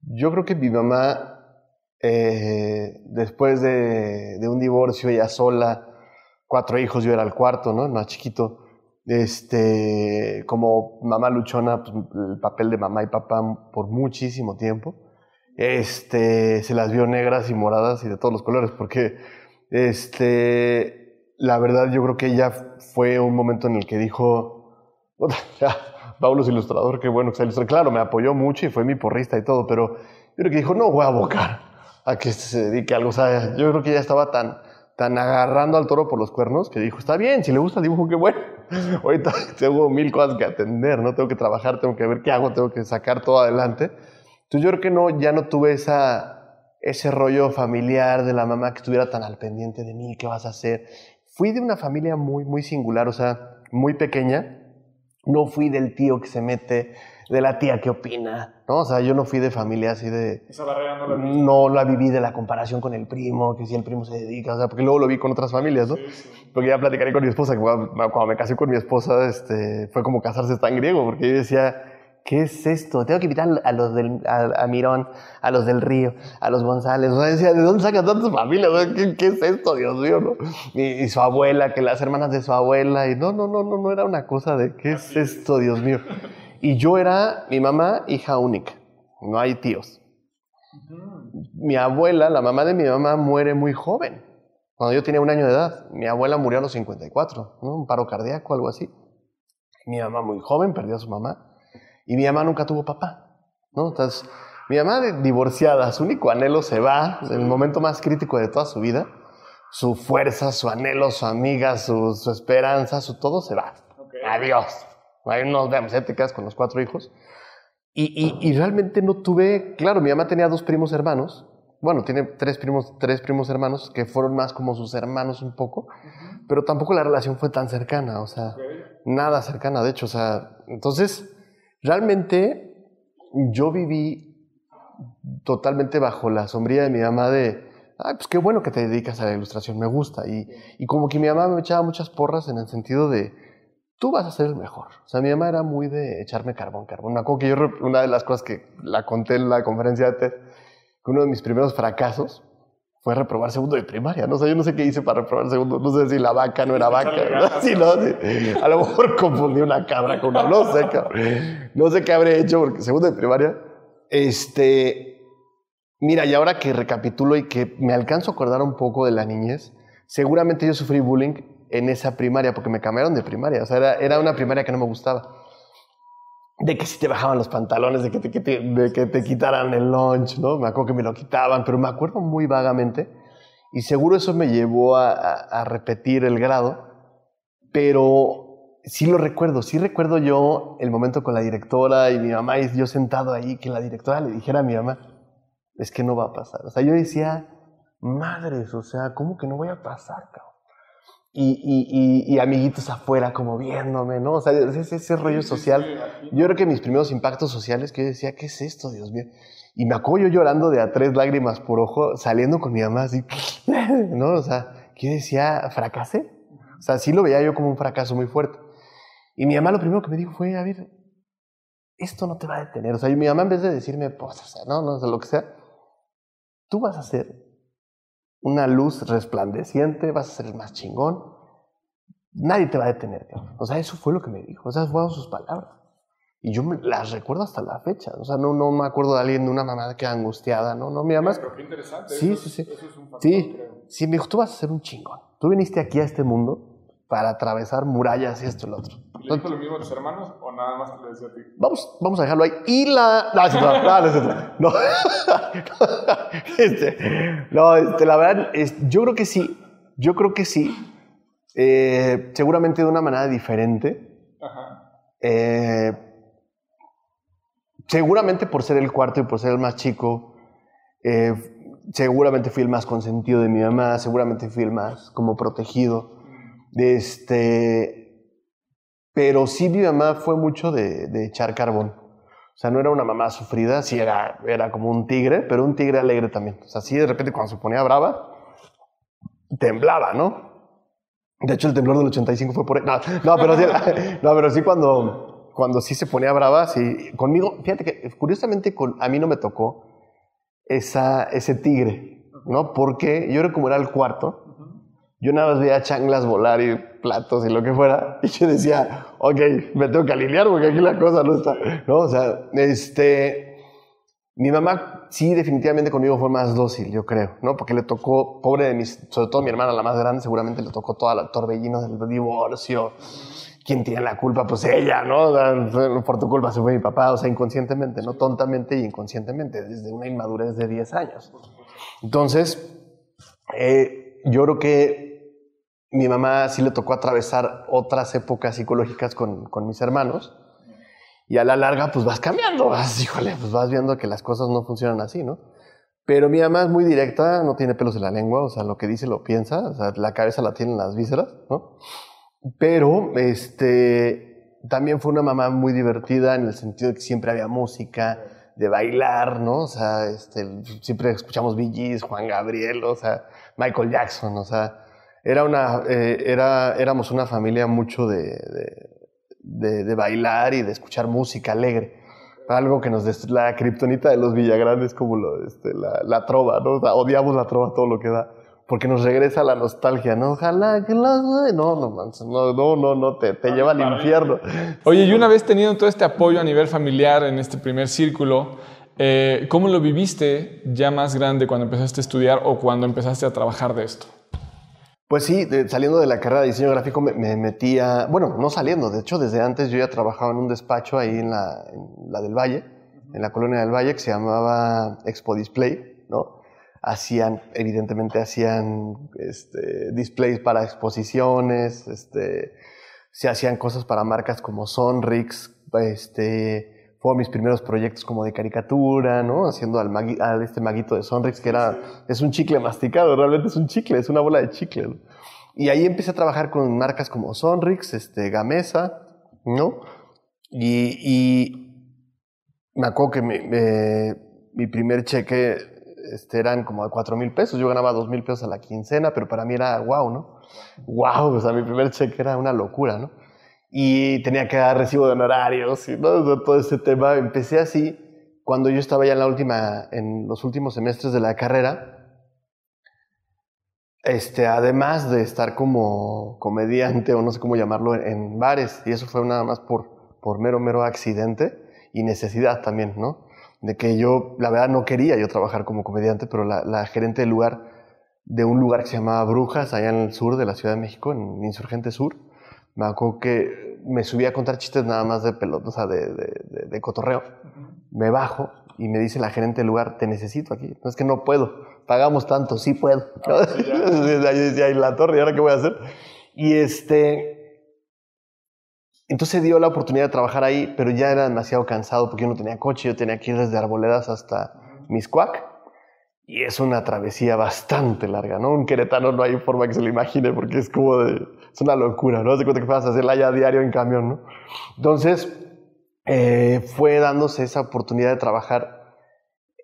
yo creo que mi mamá, eh, después de, de un divorcio, ella sola, cuatro hijos, yo era el cuarto, ¿no? Más chiquito. Este, como mamá luchona, pues, el papel de mamá y papá por muchísimo tiempo. Este, se las vio negras y moradas y de todos los colores, porque este, la verdad yo creo que ella fue un momento en el que dijo, "Puta, ya, Pablo es ilustrador, qué bueno que sea ilustrador. Claro, me apoyó mucho y fue mi porrista y todo, pero yo creo que dijo, no voy a abocar a que se dedique a algo. O sea, yo creo que ella estaba tan, tan agarrando al toro por los cuernos que dijo, está bien, si le gusta el dibujo, qué bueno. Ahorita tengo mil cosas que atender, ¿no? Tengo que trabajar, tengo que ver qué hago, tengo que sacar todo adelante. Entonces yo creo que no, ya no tuve esa, ese rollo familiar de la mamá que estuviera tan al pendiente de mí, ¿qué vas a hacer? Fui de una familia muy, muy singular, o sea, muy pequeña. No fui del tío que se mete, de la tía que opina, ¿no? O sea, yo no fui de familia así de... Esa barrera no No la viví de la comparación con el primo, que si el primo se dedica, o sea, porque luego lo vi con otras familias, ¿no? Porque ya platicaré con mi esposa, que cuando me casé con mi esposa, este, fue como casarse tan griego, porque yo decía, ¿qué es esto? Tengo que invitar a los del, a, a Mirón, a los del Río, a los González. O sea, decía, ¿de dónde sacas tantas familias? O sea, ¿Qué, qué es esto, Dios mío? ¿no? Y, y su abuela, que las hermanas de su abuela, y no, no, no, no, no era una cosa de, ¿qué es esto, Dios mío? Y yo era mi mamá, hija única, no hay tíos mi abuela, la mamá de mi mamá, muere muy joven. Cuando yo tenía un año de edad. Mi abuela murió a los 54, ¿no? un paro cardíaco, algo así. Mi mamá muy joven, perdió a su mamá. Y mi mamá nunca tuvo papá. ¿no? Entonces, mi mamá divorciada, su único anhelo se va en el momento más crítico de toda su vida. Su fuerza, su anhelo, su amiga, su, su esperanza, su todo se va. Adiós. Ahí nos vemos, ya te quedas con los cuatro hijos. Y, y- y realmente no tuve, claro, mi mamá tenía dos primos hermanos, bueno, tiene tres primos, tres primos hermanos que fueron más como sus hermanos un poco, pero tampoco la relación fue tan cercana, o sea, nada cercana, de hecho, o sea, entonces, realmente yo viví totalmente bajo la sombría de mi mamá de, ay, pues qué bueno que te dedicas a la ilustración, me gusta, y, y como que mi mamá me echaba muchas porras en el sentido de, tú vas a ser el mejor. O sea, mi mamá era muy de echarme carbón, carbón. Me acuerdo que yo, una de las cosas que la conté en la conferencia de TED, que uno de mis primeros fracasos fue reprobar segundo de primaria. No sé, yo no sé qué hice para reprobar segundo. No sé si la vaca no era vaca. Sí, no, A lo mejor confundí una cabra con una. No sé, No sé qué habré hecho porque segundo de primaria. Este. Mira, y ahora que recapitulo y que me alcanzo a acordar un poco de la niñez, seguramente yo sufrí bullying en esa primaria porque me cambiaron de primaria. O sea, era, era una primaria que no me gustaba de que si te bajaban los pantalones, de que te, de que te quitaran el lunch, ¿no? Me acuerdo que me lo quitaban, pero me acuerdo muy vagamente y seguro eso me llevó a, a, repetir el grado, pero sí lo recuerdo, sí recuerdo yo el momento con la directora y mi mamá y yo sentado ahí, que la directora le dijera a mi mamá, es que no va a pasar. O sea, yo decía, madres, o sea, ¿cómo que no voy a pasar, cabrón? Y, y, y, amiguitos afuera como viéndome, ¿no? O sea, ese, ese rollo social. Yo creo que mis primeros impactos sociales, que yo decía, ¿qué es esto, Dios mío? Y me acuerdo llorando de a tres lágrimas por ojo, saliendo con mi mamá así, ¿no? O sea, que decía, fracasé. O sea, sí lo veía yo como un fracaso muy fuerte. Y mi mamá lo primero que me dijo fue, a ver, esto no te va a detener. O sea, mi mamá en vez de decirme, pues, o sea, no, no, o sea, lo que sea, tú vas a ser una luz resplandeciente, vas a ser el más chingón. Nadie te va a detener, O sea, eso fue lo que me dijo. O sea, fueron sus palabras. Y yo me, las recuerdo hasta la fecha. O sea, no, no me acuerdo de alguien, de una mamá que angustiada, ¿no? No, mi mamá. Pero qué interesante. Sí, sí, sí. sí, sí, me dijo, tú vas a ser un chingón. Tú viniste aquí a este mundo para atravesar murallas y esto y lo otro. ¿Le dijo lo mismo a tus hermanos o nada más te lo decía a ti? Vamos, vamos a dejarlo ahí. Y la... No, no, no, no, este, no este, la verdad, es, yo creo que sí. Yo creo que sí. Eh, seguramente de una manera diferente. Ajá. Eh, seguramente por ser el cuarto y por ser el más chico. Eh, seguramente fui el más consentido de mi mamá. Seguramente fui el más como protegido. Este, pero sí mi mamá fue mucho de, de, echar carbón. O sea, no era una mamá sufrida, sí era, era como un tigre, pero un tigre alegre también. O sea, sí de repente cuando se ponía brava, temblaba, ¿no? De hecho, el temblor del 85 fue por... Pero sí, no, pero sí cuando, cuando sí se ponía brava, sí. Conmigo, fíjate que curiosamente a mí no me tocó esa, ese tigre, ¿no? Porque yo era como era el cuarto, yo nada más veía changlas volar y platos y lo que fuera. Y yo decía, ok, me tengo que alinear porque aquí la cosa no está. ¿No? O sea, este. Mi mamá sí, definitivamente conmigo fue más dócil, yo creo, ¿no? Porque le tocó, pobre de mis, sobre todo mi hermana, la más grande, seguramente le tocó toda la torbellino del divorcio. ¿Quién tiene la culpa? Pues ella, ¿no? Por tu culpa se fue mi papá, o sea, inconscientemente, no tontamente y inconscientemente, desde una inmadurez de 10 años. Entonces, eh, yo creo que mi mamá sí le tocó atravesar otras épocas psicológicas con, con, mis hermanos. Y a la larga, pues vas cambiando, vas, híjole, pues vas viendo que las cosas no funcionan así, ¿no? Pero mi mamá es muy directa, no tiene pelos en la lengua, o sea, lo que dice lo piensa, o sea, la cabeza la tiene en las vísceras, ¿no? Pero, este, también fue una mamá muy divertida en el sentido de que siempre había música, de bailar, ¿no? O sea, este, siempre escuchamos Bee Juan Gabriel, o sea, Michael Jackson, o sea, era una, eh, era, éramos una familia mucho de, de, de, bailar y de escuchar música alegre. Algo que nos... La kriptonita de los Villagrandes como lo, este, la, la, trova, ¿no? odiamos la trova todo lo que da. Porque nos regresa la nostalgia, ¿no? Ojalá que la... No, no, no, no, no, no te, te lleva al infierno. Oye, y una vez teniendo todo este apoyo a nivel familiar en este primer círculo, eh, ¿cómo lo viviste ya más grande cuando empezaste a estudiar o cuando empezaste a trabajar de esto? Pues sí, saliendo de la carrera de diseño gráfico me, metía, bueno, no saliendo, de hecho desde antes yo ya trabajaba en un despacho ahí en la, del Valle, en la colonia del Valle, que se llamaba Expo Display, ¿no? Hacían, evidentemente hacían este, displays para exposiciones, este, se hacían cosas para marcas como Sonrix, este, fueron mis primeros proyectos como de caricatura, ¿no? Haciendo al, al este maguito de Sonrix, que era, es un chicle masticado, realmente es un chicle, es una bola de chicle. Y ahí empecé a trabajar con marcas como Sonrix, este, Gamesa, ¿no? Y, y me acuerdo que mi primer cheque este, eran como de 4 mil pesos, yo ganaba 2 mil pesos a la quincena, pero para mí era wow, ¿no? Wow, o sea, mi primer cheque era una locura, ¿no? Y tenía que dar recibo de honorarios y todo ese tema. Empecé así cuando yo estaba ya en la última, en los últimos semestres de la carrera. Este, además de estar como comediante o no sé cómo llamarlo en, bares, y eso fue nada más por, por mero, mero accidente y necesidad también, ¿no? De que yo, la verdad, no quería yo trabajar como comediante, pero la, la gerente del lugar, de un lugar que se llamaba Brujas, allá en el sur de la Ciudad de México, en Insurgente Sur, me acuerdo que me subí a contar chistes nada más de pelota, o sea, de, de, de, cotorreo. Me bajo y me dice la gerente del lugar, te necesito aquí. No es que no puedo, pagamos tanto, sí puedo. Ah, ahí decía, la torre, ¿y ahora qué voy a hacer? Y este, entonces dio la oportunidad de trabajar ahí, pero ya era demasiado cansado porque yo no tenía coche, yo tenía que ir desde Arboledas hasta Miscuac. Y es una travesía bastante larga, ¿no? Un queretano no hay forma que se lo imagine porque es como de... Es una locura, ¿no? Se cuenta que a hacerla ya diario en camión, ¿no? Entonces, eh, fue dándose esa oportunidad de trabajar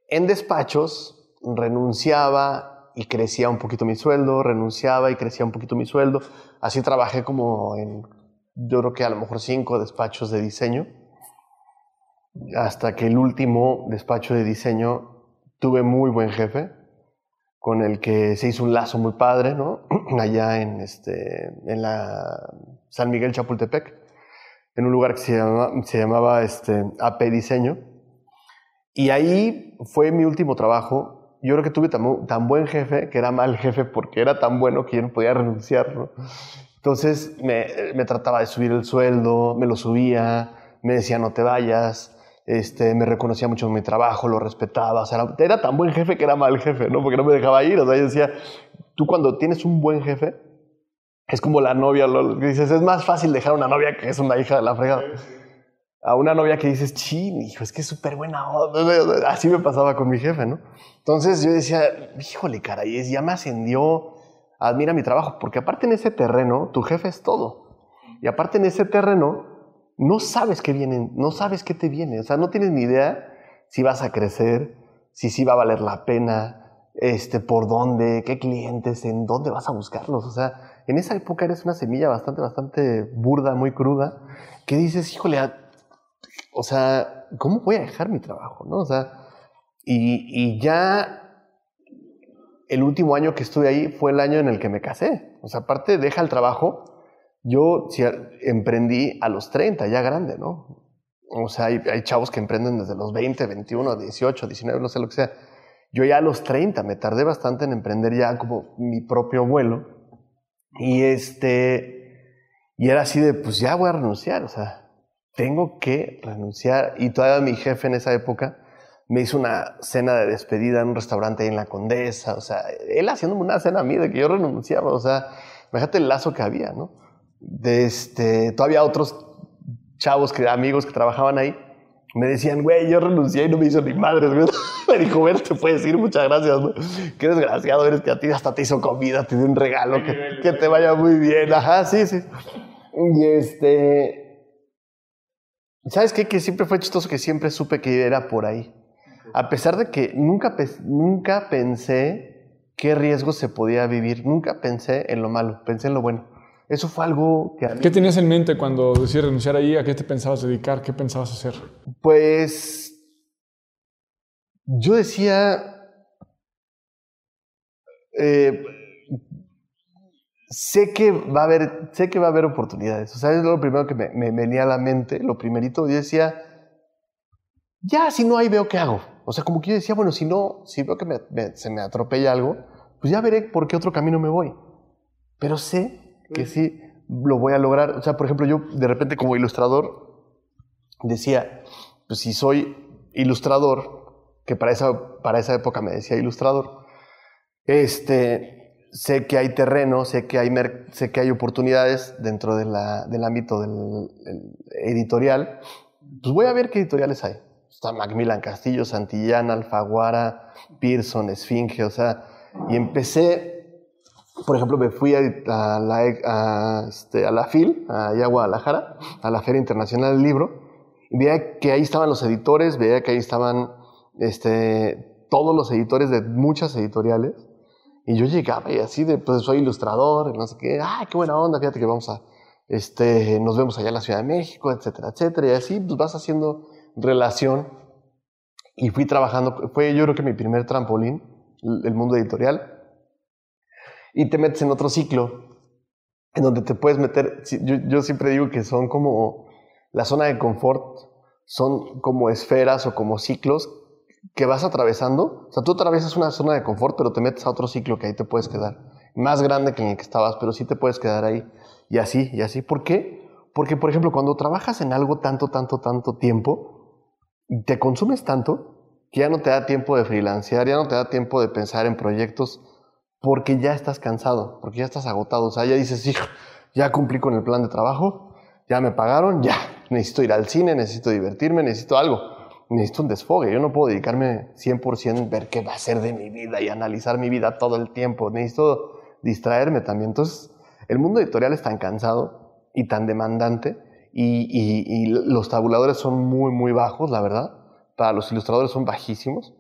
en despachos, renunciaba y crecía un poquito mi sueldo, renunciaba y crecía un poquito mi sueldo. Así trabajé como en, yo creo que a lo mejor cinco despachos de diseño, hasta que el último despacho de diseño tuve muy buen jefe, con el que se hizo un lazo muy padre, ¿no? Allá en, este, en la San Miguel Chapultepec, en un lugar que se, llamaba este, AP Diseño. Y ahí fue mi último trabajo. Yo creo que tuve tan, tan, buen jefe que era mal jefe porque era tan bueno que yo no podía renunciar, ¿no? Entonces me, me trataba de subir el sueldo, me lo subía, me decía no te vayas, este, me reconocía mucho en mi trabajo, lo respetaba, o sea, era, tan buen jefe que era mal jefe, ¿no? Porque no me dejaba ir, o sea, yo decía, tú cuando tienes un buen jefe, es como la novia, lo, dices, es más fácil dejar a una novia que es una hija de la fregada. A una novia que dices, chin, hijo, es que es súper buena. Así me pasaba con mi jefe, ¿no? Entonces yo decía, híjole, caray, ya me ascendió, admira mi trabajo, porque aparte en ese terreno, tu jefe es todo. Y aparte en ese terreno, no sabes qué viene, no sabes qué te viene, o sea, no tienes ni idea si vas a crecer, si sí va a valer la pena, este, por dónde, qué clientes, en dónde vas a buscarlos, o sea, en esa época eres una semilla bastante, bastante burda, muy cruda, que dices, híjole, o sea, ¿cómo voy a dejar mi trabajo, no? O sea, y, y ya el último año que estuve ahí fue el año en el que me casé, o sea, aparte deja el trabajo, yo emprendí a los 30, ya grande, ¿no? O sea, hay, chavos que emprenden desde los 20, 21, 18, 19, no sé lo que sea. Yo ya a los 30 me tardé bastante en emprender ya como mi propio vuelo. Y este, y era así de, pues ya voy a renunciar, o sea, tengo que renunciar. Y todavía mi jefe en esa época me hizo una cena de despedida en un restaurante ahí en La Condesa, o sea, él haciéndome una cena a mí de que yo renunciaba, o sea, fíjate el lazo que había, ¿no? De este, todavía otros chavos, que, amigos que trabajaban ahí, me decían, güey, yo renuncié y no me hizo ni madres, güey. Me dijo, güey, te puedes decir muchas gracias, ¿no? Qué desgraciado eres que a ti hasta te hizo comida, te dio un regalo, que, que te vaya muy bien. Ajá, sí, sí. Y este... ¿Sabes qué? Que siempre fue chistoso que siempre supe que era por ahí. A pesar de que nunca, nunca pensé qué riesgos se podía vivir, nunca pensé en lo malo, pensé en lo bueno. Eso fue algo que... ¿Qué tenías en mente cuando decidiste renunciar ahí? ¿A qué te pensabas dedicar? ¿Qué pensabas hacer? Pues yo decía... Eh, sé que va a haber, sé que va a haber oportunidades. O sea, es lo primero que me, venía a la mente, lo primerito. Yo decía, ya, si no hay, veo qué hago. O sea, como que yo decía, bueno, si no, si veo que se me atropella algo, pues ya veré por qué otro camino me voy. Pero sé que sí lo voy a lograr. O sea, por ejemplo, yo de repente como ilustrador decía, pues si soy ilustrador, que para esa, para esa época me decía ilustrador, este, sé que hay terreno, sé que hay, sé que hay oportunidades dentro de la, del ámbito del editorial pues voy a ver qué editoriales hay. Está Macmillan Castillo, Santillana, Alfaguara, Pearson, Esfinge, o sea, y empecé, por ejemplo, me fui a, la, a, este, a la FIL, allá a Guadalajara, a la Feria Internacional del Libro, y veía que ahí estaban los editores, veía que ahí estaban este, todos los editores de muchas editoriales, y yo llegaba y así de, pues soy ilustrador, no sé qué, ¡ay, qué buena onda! Fíjate que vamos a, este, nos vemos allá en la Ciudad de México, etcétera, etcétera. Y así pues vas haciendo relación. Y fui trabajando, fue yo creo que mi primer trampolín, el mundo editorial. Y te metes en otro ciclo, en donde te puedes meter, yo, siempre digo que son como la zona de confort, son como esferas o como ciclos que vas atravesando. O sea, tú atraviesas una zona de confort, pero te metes a otro ciclo que ahí te puedes quedar. Más grande que en el que estabas, pero sí te puedes quedar ahí. Y así, y así. ¿Por qué? Porque, por ejemplo, cuando trabajas en algo tanto, tanto, tanto tiempo, te consumes tanto que ya no te da tiempo de freelancear, ya no te da tiempo de pensar en proyectos, porque ya estás cansado, porque ya estás agotado. O sea, ya dices, hijo, ya cumplí con el plan de trabajo, ya me pagaron, ya, necesito ir al cine, necesito divertirme, necesito algo. Necesito un desfogue. Yo no puedo dedicarme 100% a ver qué va a ser de mi vida y analizar mi vida todo el tiempo. Necesito distraerme también. Entonces, el mundo editorial es tan cansado y tan demandante y, los tabuladores son muy, muy bajos, la verdad. Para los ilustradores son bajísimos,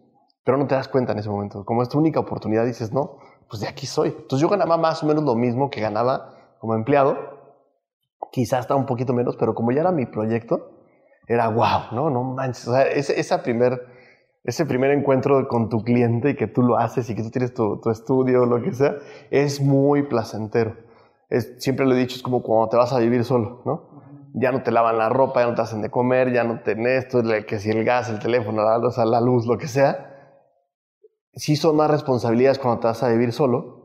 pero no te das cuenta en ese momento. Como es tu única oportunidad, dices, no, pues de aquí soy. Entonces yo ganaba más o menos lo mismo que ganaba como empleado, quizás hasta un poquito menos, pero como ya era mi proyecto, era wow, ¿no? No manches. O sea, ese, esa primer, ese primer encuentro con tu cliente y que tú lo haces y que tú tienes tu, tu estudio o lo que sea, es muy placentero siempre lo he dicho, es como cuando te vas a vivir solo, ¿no? Ya no te lavan la ropa, ya no te hacen de comer, ya no tenés esto, que si el gas, el teléfono, la la luz, lo que sea. Sí son más responsabilidades cuando te vas a vivir solo,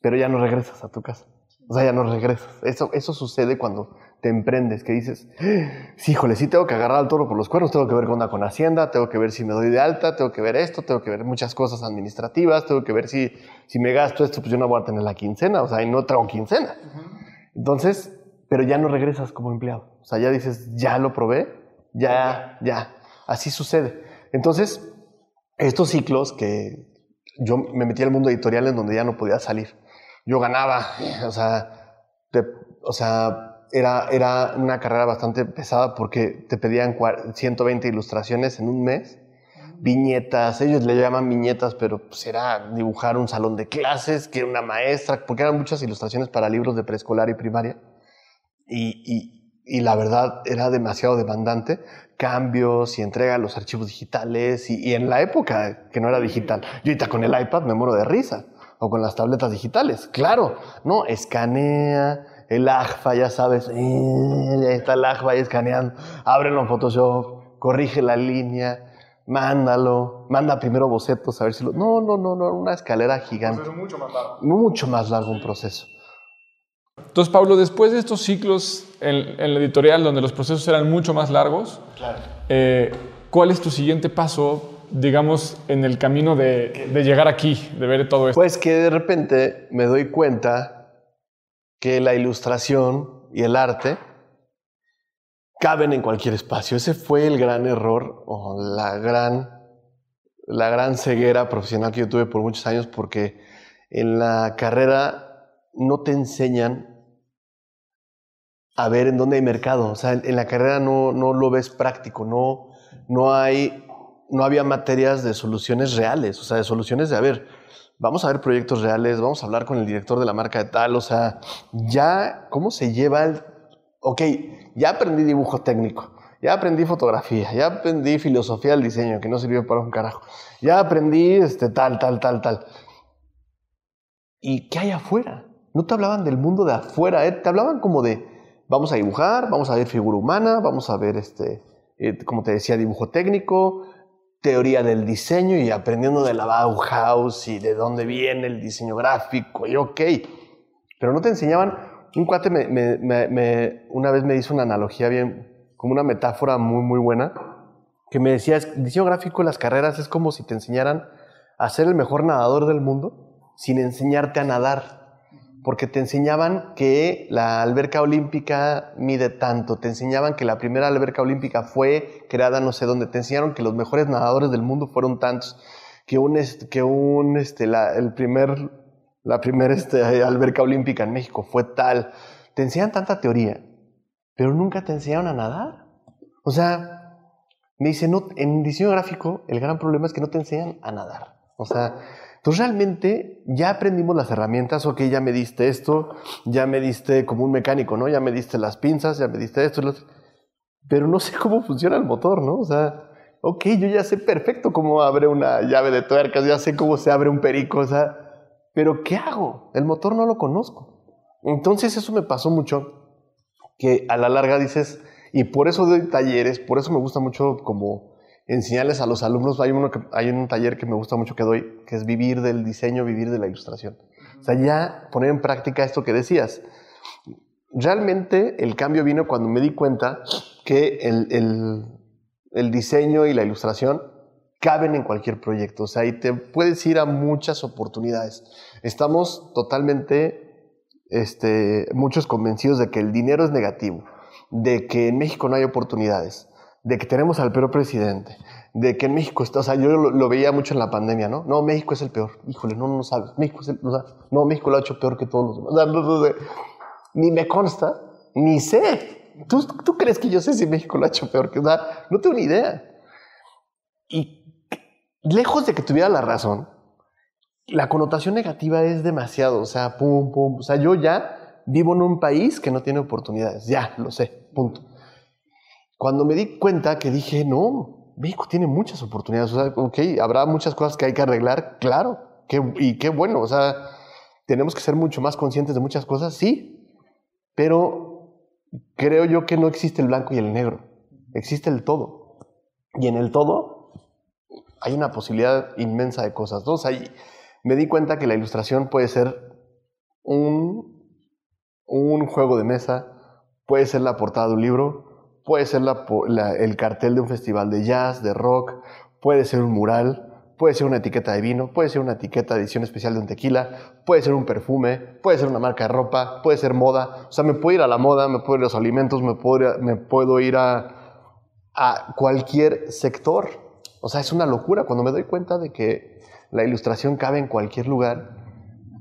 pero ya no regresas a tu casa. O sea, ya no regresas. Eso, eso sucede cuando te emprendes, que dices, sí, híjole, sí tengo que agarrar al toro por los cuernos, tengo que ver con onda con Hacienda, tengo que ver si me doy de alta, tengo que ver esto, tengo que ver muchas cosas administrativas, tengo que ver si, si me gasto esto, pues yo no voy a tener la quincena, o sea, y no traigo quincena. Entonces, pero ya no regresas como empleado. O sea, ya dices, ya lo probé, ya, ya. Así sucede. Entonces, estos ciclos que yo me metí al mundo editorial en donde ya no podía salir. Yo ganaba, o sea, o sea, era, era una carrera bastante pesada porque te pedían 120 ilustraciones en un mes, viñetas, ellos le llaman viñetas, pero pues era dibujar un salón de clases, que era una maestra, porque eran muchas ilustraciones para libros de preescolar y primaria. Y, y, y, la verdad era demasiado demandante, cambios y entrega los archivos digitales, y, y, en la época que no era digital. Yo ahorita con el iPad me muero de risa, o con las tabletas digitales, claro, no, escanea, el AGFA, ya sabes, eh, está el AGFA ahí escaneando, ábrelo en Photoshop, corrige la línea, mándalo, manda primero bocetos a ver si lo... No, no, no, no, una escalera gigante. Mucho más largo. Mucho más largo un proceso. Entonces, Pablo, después de estos ciclos en, la editorial donde los procesos eran mucho más largos, eh, ¿cuál es tu siguiente paso, digamos, en el camino de, de llegar aquí, de ver todo esto? Pues que de repente me doy cuenta que la ilustración y el arte caben en cualquier espacio. Ese fue el gran error o la gran, la gran ceguera profesional que yo tuve por muchos años porque en la carrera no te enseñan a ver en dónde hay mercado. O sea, en la carrera no, no lo ves práctico, no, no, hay, no había materias de soluciones reales, o sea, de soluciones de, a ver, vamos a ver proyectos reales, vamos a hablar con el director de la marca de tal, o sea, ya, ¿cómo se lleva el... Ok, ya aprendí dibujo técnico, ya aprendí fotografía, ya aprendí filosofía del diseño, que no sirvió para un carajo, ya aprendí este, tal, tal, tal, tal. ¿Y qué hay afuera? No te hablaban del mundo de afuera, ¿eh? te hablaban como de, vamos a dibujar, vamos a ver figura humana, vamos a ver, este, eh, como te decía, dibujo técnico, teoría del diseño y aprendiendo de la Bauhaus y de dónde viene el diseño gráfico y ok, pero no te enseñaban, un cuate me, me, una vez me hizo una analogía bien, como una metáfora muy muy buena, que me decía, el diseño gráfico en las carreras es como si te enseñaran a ser el mejor nadador del mundo sin enseñarte a nadar. Porque te enseñaban que la alberca olímpica mide tanto, te enseñaban que la primera alberca olímpica fue creada no sé dónde, te enseñaron que los mejores nadadores del mundo fueron tantos, que un, que un este, la, el primer, la primera este, alberca olímpica en México fue tal. Te enseñan tanta teoría, pero nunca te enseñaron a nadar. O sea, me dice, no, en diseño gráfico el gran problema es que no te enseñan a nadar. O sea, entonces realmente ya aprendimos las herramientas, ok, ya me diste esto, ya me diste como un mecánico, ¿no? Ya me diste las pinzas, ya me diste esto, pero no sé cómo funciona el motor, ¿no? O sea, ok, yo ya sé perfecto cómo abre una llave de tuercas, ya sé cómo se abre un perico, o sea, pero ¿qué hago? El motor no lo conozco. Entonces eso me pasó mucho, que a la larga dices, y por eso doy talleres, por eso me gusta mucho como enseñarles a los alumnos. Hay, uno que, hay un taller que me gusta mucho que doy, que es vivir del diseño, vivir de la ilustración. O sea, ya poner en práctica esto que decías. Realmente el cambio vino cuando me di cuenta que el, el, diseño y la ilustración caben en cualquier proyecto. O sea, y te puedes ir a muchas oportunidades. Estamos totalmente, este, muchos convencidos de que el dinero es negativo, de que en México no hay oportunidades de que tenemos al peor presidente, de que en México está, o sea, yo lo, veía mucho en la pandemia, ¿no? No, México es el peor. Híjole, no, no sabes. México es el, o sea, no, México lo ha hecho peor que todos los demás. ni me consta, ni sé. ¿Tú, ¿Tú crees que yo sé si México lo ha hecho peor que, o sea, no tengo ni idea. Y lejos de que tuviera la razón, la connotación negativa es demasiado, o sea, pum, pum, o sea, yo ya vivo en un país que no tiene oportunidades, ya, lo sé, punto. Cuando me di cuenta que dije, no, México tiene muchas oportunidades, o sea, ok, habrá muchas cosas que hay que arreglar, claro, y qué bueno, o sea, tenemos que ser mucho más conscientes de muchas cosas, sí, pero creo yo que no existe el blanco y el negro, existe el todo. Y en el todo hay una posibilidad inmensa de cosas. ¿no? O sea, me di cuenta que la ilustración puede ser un, un juego de mesa, puede ser la portada de un libro, puede ser el cartel de un festival de jazz, de rock, puede ser un mural, puede ser una etiqueta de vino, puede ser una etiqueta de edición especial de un tequila, puede ser un perfume, puede ser una marca de ropa, puede ser moda. O sea, me puedo ir a la moda, me puedo ir a los alimentos, me puedo ir a, me puedo ir a, a cualquier sector. O sea, es una locura cuando me doy cuenta de que la ilustración cabe en cualquier lugar.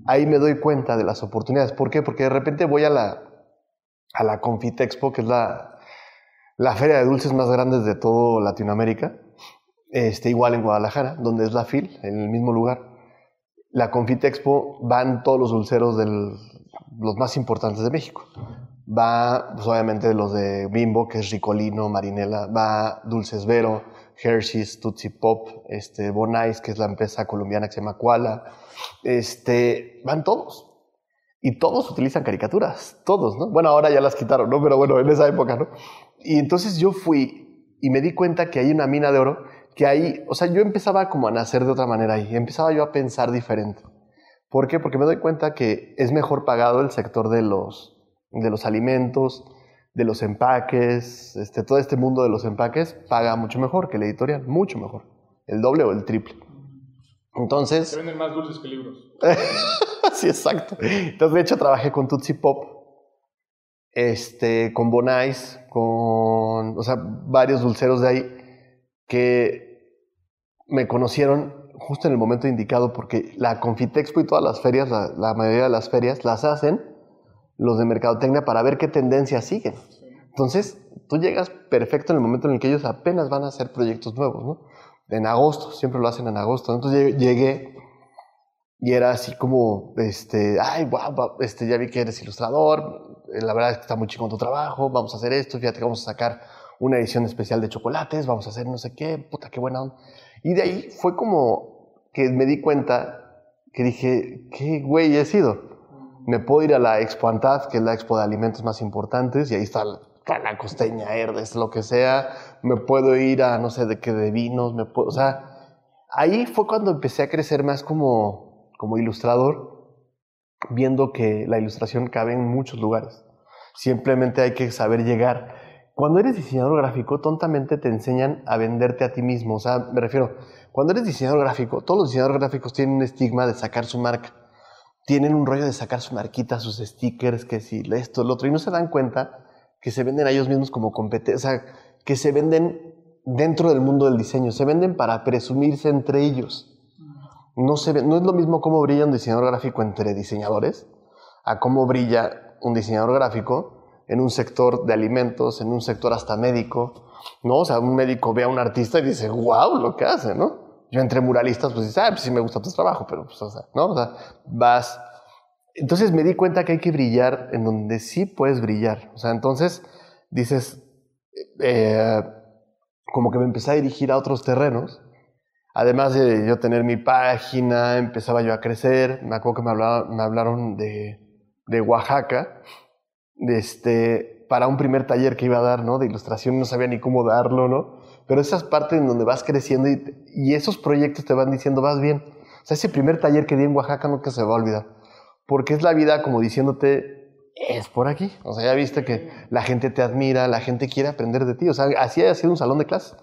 Ahí me doy cuenta de las oportunidades. ¿Por qué? Porque de repente voy a la, a la Confitexpo, que es la, la feria de dulces más grande de todo Latinoamérica, este, igual en Guadalajara, donde es la FIL, en el mismo lugar. La Confitexpo van todos los dulceros de los más importantes de México. Va, pues obviamente, los de Bimbo, que es Ricolino, Marinela, va Dulces Vero, Hershey's, Tootsie Pop, este, Bonais, que es la empresa colombiana que se llama Koala. Este, van todos. Y todos utilizan caricaturas, todos, ¿no? Bueno, ahora ya las quitaron, ¿no? Pero bueno, en esa época, ¿no? Y entonces yo fui y me di cuenta que hay una mina de oro que ahí, o sea, yo empezaba como a nacer de otra manera ahí, empezaba yo a pensar diferente. ¿Por qué? Porque me doy cuenta que es mejor pagado el sector de los, de los alimentos, de los empaques, este, todo este mundo de los empaques paga mucho mejor que la editorial, mucho mejor, el doble o el triple. Entonces... Se venden más dulces que libros. sí, exacto. Entonces, de hecho, trabajé con Tootsie Pop este, con Bonais, con, o sea, varios dulceros de ahí que me conocieron justo en el momento indicado porque la Confitexpo y todas las ferias, la, mayoría de las ferias, las hacen los de Mercadotecnia para ver qué tendencias siguen. Entonces, tú llegas perfecto en el momento en el que ellos apenas van a hacer proyectos nuevos, ¿no? En agosto, siempre lo hacen en agosto. Entonces llegué y era así como, este, ay, wow, este, ya vi que eres ilustrador, eh, la verdad es que está muy chico tu trabajo, vamos a hacer esto, fíjate que vamos a sacar una edición especial de chocolates, vamos a hacer no sé qué, puta, qué buena onda. Y de ahí fue como que me di cuenta que dije, qué güey he sido. Me puedo ir a la Expo Antad, que es la expo de alimentos más importantes, y ahí está la, costeña, Herdes, lo que sea. Me puedo ir a, no sé, de qué, de vinos, me puedo, o sea, ahí fue cuando empecé a crecer más como como ilustrador, viendo que la ilustración cabe en muchos lugares. Simplemente hay que saber llegar. Cuando eres diseñador gráfico, tontamente te enseñan a venderte a ti mismo. O sea, me refiero, cuando eres diseñador gráfico, todos los diseñadores gráficos tienen un estigma de sacar su marca. tienen un rollo de sacar su marquita, sus stickers, que si esto, lo otro, y no se dan cuenta que se venden a ellos mismos como competencia, o sea, que se venden dentro del mundo del diseño, se venden para presumirse entre ellos. No, se no es lo mismo cómo brilla un diseñador gráfico entre diseñadores a cómo brilla un diseñador gráfico en un sector de alimentos, en un sector hasta médico, ¿no? O sea, un médico ve a un artista y dice, wow, lo que hace, ¿no? Yo entre muralistas, pues dices, ah, pues sí me gusta tu trabajo, pero pues, o sea, ¿no? O sea, vas... Entonces me di cuenta que hay que brillar en donde sí puedes brillar. O sea, entonces dices, eh, como que me empecé a dirigir a otros terrenos. Además de yo tener mi página, empezaba yo a crecer. Me acuerdo que me, me hablaron de, de Oaxaca, de este, para un primer taller que iba a dar, ¿no? De ilustración, no sabía ni cómo darlo, ¿no? Pero esas partes en donde vas creciendo y, y, esos proyectos te van diciendo, vas bien. O sea, ese primer taller que di en Oaxaca nunca se va a olvidar. Porque es la vida como diciéndote, es por aquí. O sea, ya viste que la gente te admira, la gente quiere aprender de ti. O sea, así ha sido un salón de clase.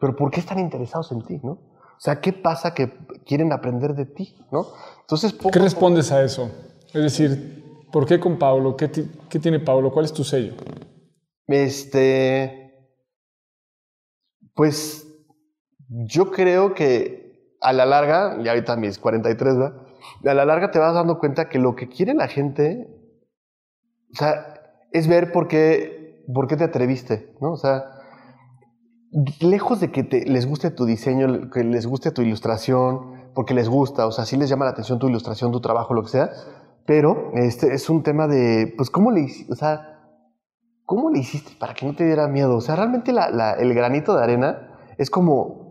Pero ¿por qué están interesados en ti, no? O sea, ¿qué pasa que quieren aprender de ti, no? Entonces, ¿qué respondes a eso? Es decir, ¿Por qué con Pablo? ¿Qué, ¿Qué, tiene Pablo? ¿Cuál es tu sello? Este. Pues yo creo que a la larga, y ahorita mis 43, ¿verdad? A la larga te vas dando cuenta que lo que quiere la gente, o sea, es ver por qué, por qué te atreviste, ¿no? O sea, lejos de que te, les guste tu diseño, que les guste tu ilustración, porque les gusta, o sea, si les llama la atención tu ilustración, tu trabajo, lo que sea, pero este es un tema de, pues, ¿cómo le, o sea, ¿cómo le hiciste para que no te diera miedo? O sea, realmente el granito de arena es como,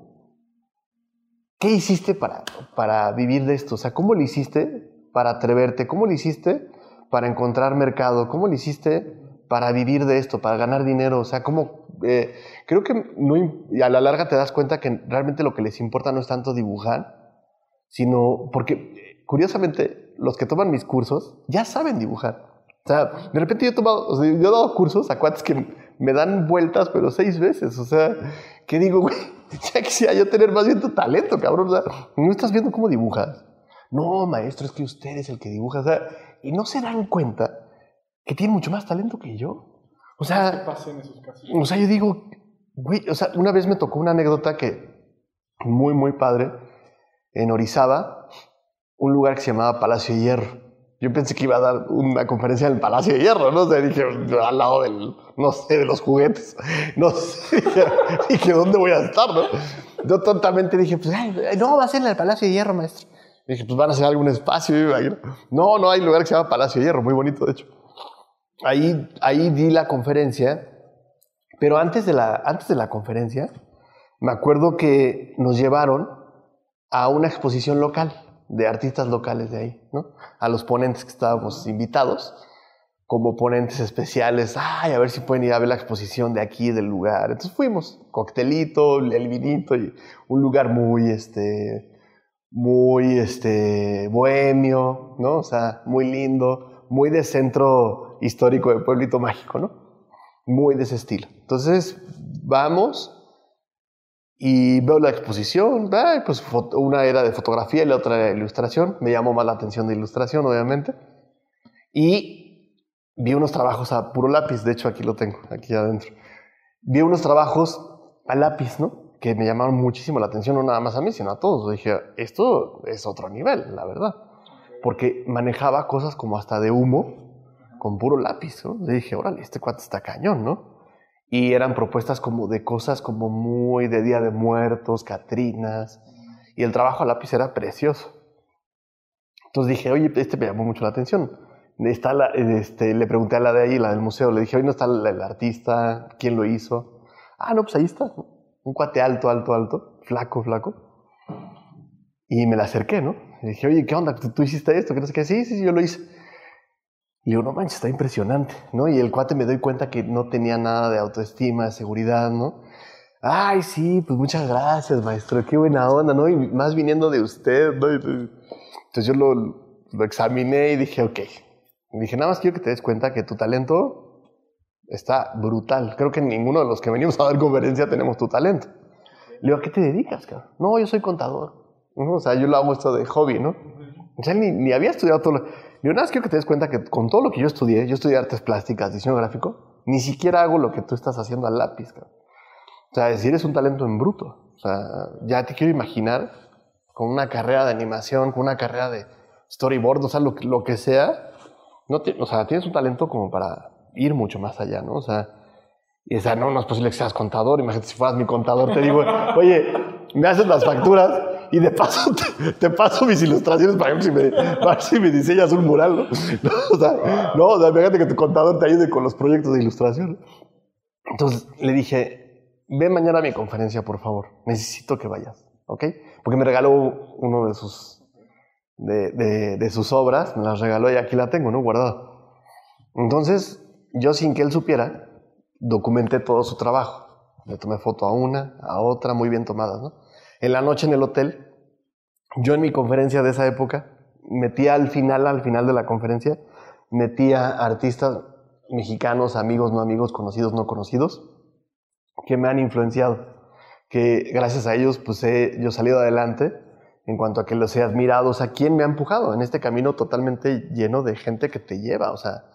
¿qué hiciste para, para vivir de esto? O sea, ¿cómo le hiciste para atreverte? ¿Cómo le hiciste para encontrar mercado? ¿Cómo le hiciste para vivir de esto, para ganar dinero? O sea, ¿cómo? Eh, creo que a la larga te das cuenta que realmente lo que les importa no es tanto dibujar, sino porque, curiosamente, los que toman mis cursos ya saben dibujar. O sea, de repente yo he tomado, yo he dado cursos a cuates que me dan vueltas, pero seis veces. O sea, que digo, güey, ya quisiera yo tener más bien tu talento, cabrón. O sea, no estás viendo cómo dibujas. No, maestro, es que usted es el que dibuja. O sea, y no se dan cuenta que tiene mucho más talento que yo. O sea, o sea, yo digo, güey, o sea, una vez me tocó una anécdota que muy, muy padre en Orizaba un lugar que se llamaba Palacio de Hierro. Yo pensé que iba a dar una conferencia en el Palacio de Hierro, ¿no? sé, dije, al lado del, no sé, de los juguetes. No sé, dije, ¿dónde voy a estar, no? Yo tontamente dije, pues, no, va a ser en el Palacio de Hierro, maestro. Dije, pues van a hacer algún espacio. No, no, hay un lugar que se llama Palacio de Hierro, muy bonito, de hecho. Ahí, di la conferencia, pero antes de, la, antes de la conferencia, me acuerdo que nos llevaron a una exposición local de artistas locales de ahí, ¿no? A los ponentes que estábamos invitados, como ponentes especiales, ay, a ver si pueden ir a ver la exposición de aquí, del lugar. Entonces fuimos, coctelito, el vinito, un lugar muy, este, muy, este, bohemio, ¿no? O sea, muy lindo, muy de centro histórico de Pueblito Mágico, ¿no? Muy de ese estilo. Entonces, vamos, y veo la exposición, pues una era de fotografía y la otra de ilustración. Me llamó más la atención de ilustración, obviamente. Y vi unos trabajos a puro lápiz, de hecho aquí lo tengo, aquí adentro. Vi unos trabajos a lápiz, ¿no? Que me llamaron muchísimo la atención, no nada más a mí, sino a todos. Dije, esto es otro nivel, la verdad. Porque manejaba cosas como hasta de humo con puro lápiz, ¿no? dije, órale, este cuate está cañón, ¿no? y eran propuestas como de cosas como muy de Día de Muertos, Catrinas, y el trabajo a lápiz era precioso. Entonces dije, oye, este me llamó mucho la atención. Está la, este, le pregunté a la de ahí, la del museo, le dije, hoy no está el, artista, quién lo hizo. Ah, no, pues ahí está, un cuate alto, alto, alto, flaco, flaco. Y me la acerqué, ¿no? Le dije, oye, ¿qué onda? ¿Tú, hiciste esto? ¿Qué no sé qué? Sí, sí, sí, yo lo hice. Y digo, no manches, está impresionante, ¿no? Y el cuate me doy cuenta que no tenía nada de autoestima, de seguridad, ¿no? Ay, sí, pues muchas gracias, maestro, qué buena onda, ¿no? Y más viniendo de usted, ¿no? Entonces yo lo, lo examiné y dije, ok. Y dije, nada más quiero que te des cuenta que tu talento está brutal. Creo que ninguno de los que venimos a dar conferencia tenemos tu talento. Le digo, ¿a qué te dedicas, cabrón? No, yo soy contador. O sea, yo lo hago esto de hobby, ¿no? O sea, ni, ni había estudiado todo. Lo... Ni una vez quiero que te des cuenta que con todo lo que yo estudié, yo estudié artes plásticas, diseño gráfico, ni siquiera hago lo que tú estás haciendo al lápiz. Cabrón. O sea, decir es un talento en bruto. O sea, ya te quiero imaginar con una carrera de animación, con una carrera de storyboard, o sea, lo, lo que sea. No te, o sea, tienes un talento como para ir mucho más allá, ¿no? O sea, y o sea, no, no es posible que seas contador. Imagínate si fueras mi contador, te digo, oye, me haces las facturas y de paso te, te paso mis ilustraciones para ver, si me, si me diseñas un mural, ¿no? No, o sea, no, o fíjate que tu contador te ayude con los proyectos de ilustración. Entonces le dije, ven mañana a mi conferencia, por favor. Necesito que vayas, ¿ok? Porque me regaló uno de sus, de, de, de sus obras, me las regaló y aquí la tengo, ¿no? Guardada. Entonces, yo sin que él supiera, documenté todo su trabajo. Le tomé foto a una, a otra, muy bien tomadas, ¿no? En la noche en el hotel, yo en mi conferencia de esa época, metía al final, al final de la conferencia, metía artistas mexicanos, amigos, no amigos, conocidos, no conocidos, que me han influenciado, que gracias a ellos, pues he yo salido adelante en cuanto a que los he admirado, o sea, ¿quién me ha empujado en este camino totalmente lleno de gente que te lleva? O sea,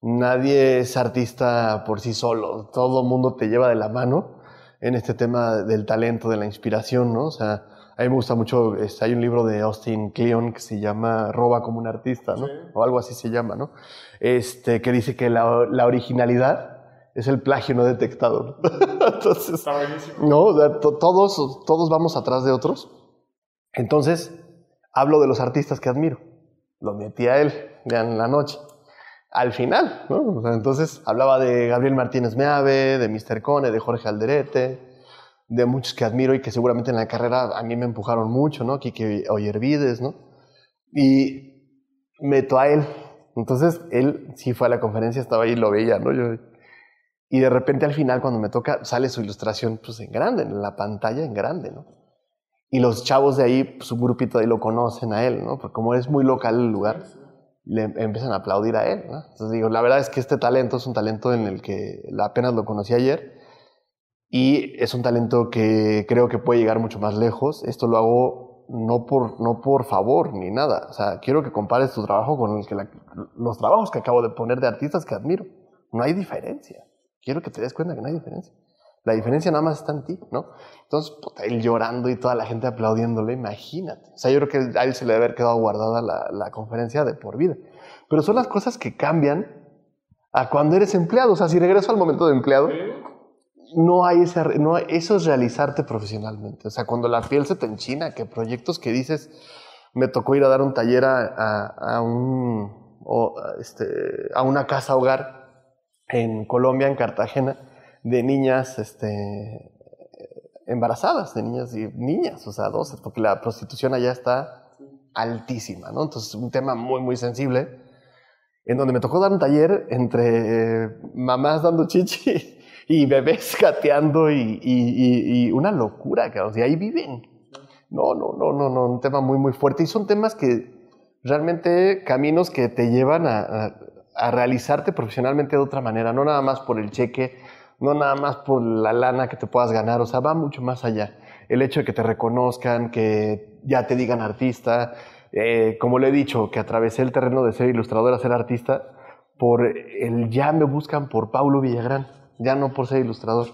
nadie es artista por sí solo, todo mundo te lleva de la mano en este tema del talento, de la inspiración, ¿no? O sea, a mí me gusta mucho, este, hay un libro de Austin Kleon que se llama Roba como un artista, ¿no? Sí. O algo así se llama, ¿no? Este, que dice que la, la originalidad es el plagio no detectado. Entonces, Está buenísimo. no, o sea, to- todos, todos vamos atrás de otros. Entonces, hablo de los artistas que admiro. Lo metí a él en la noche. Al final, ¿no? O sea, entonces hablaba de Gabriel Martínez Meave, de Mr. Cone, de Jorge Alderete, de muchos que admiro y que seguramente en la carrera a mí me empujaron mucho, ¿no? Kike Oyervides, ¿no? Y meto a él. Entonces, él sí fue a la conferencia, estaba ahí, lo veía, ¿no? Yo, y de repente al final, cuando me toca, sale su ilustración, pues en grande, en la pantalla en grande, ¿no? Y los chavos de ahí, pues grupito de ahí lo conocen a él, ¿no? Porque como es muy local el lugar, le empiezan a aplaudir a él, ¿no? Entonces digo, la verdad es que este talento es un talento en el que apenas lo conocí ayer y es un talento que creo que puede llegar mucho más lejos. Esto lo hago no por, no por favor ni nada. O sea, quiero que compares tu trabajo con el que la- los trabajos que acabo de poner de artistas que admiro. No hay diferencia. Quiero que te des cuenta que no hay diferencia. La diferencia nada más está en ti, ¿no? Entonces, puta, él llorando y toda la gente aplaudiéndole, imagínate. O sea, yo creo que a él se le debe haber quedado guardada la, la conferencia de por vida. Pero son las cosas que cambian a cuando eres empleado. O sea, si regreso al momento de empleado, no hay ese, no eso es realizarte profesionalmente. O sea, cuando la piel se te enchina, que proyectos que dices, me tocó ir a dar un taller a, a- un, este, a una casa hogar en Colombia, en Cartagena, de niñas este, embarazadas, de niñas y niñas, o sea, 12, porque la prostitución allá está altísima, ¿no? Entonces, un tema muy, muy sensible, en donde me tocó dar un taller entre eh, mamás dando chichi y bebés gateando y, y- y- una locura, cabrón, y ahí viven. No, no, no, no, no, un tema muy, muy fuerte. Y son temas que realmente caminos que te llevan a, a- a realizarte profesionalmente de otra manera, no nada más por el cheque, no nada más por la lana que te puedas ganar, o sea, va mucho más allá. El hecho de que te reconozcan, que ya te digan artista, eh, como le he dicho, que atravesé el terreno de ser ilustrador a ser artista, por el ya me buscan por Paulo Villagrán, ya no por ser ilustrador.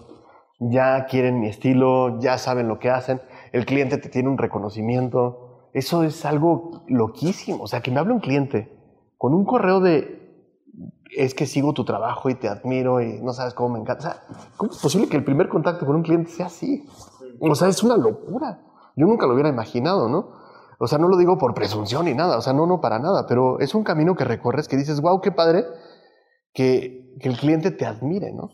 Ya quieren mi estilo, ya saben lo que hacen, el cliente te tiene un reconocimiento. Eso es algo loquísimo. O sea, que me hable un cliente con un correo de es que sigo tu trabajo y te admiro y no sabes cómo me encanta. O sea, ¿cómo es posible que el primer contacto con un cliente sea así? O sea, es una locura. Yo nunca lo hubiera imaginado, ¿no? O sea, no lo digo por presunción ni nada, o sea, no, no para nada, pero es un camino que recorres que dices, wow, qué padre que, que el cliente te admire, ¿no?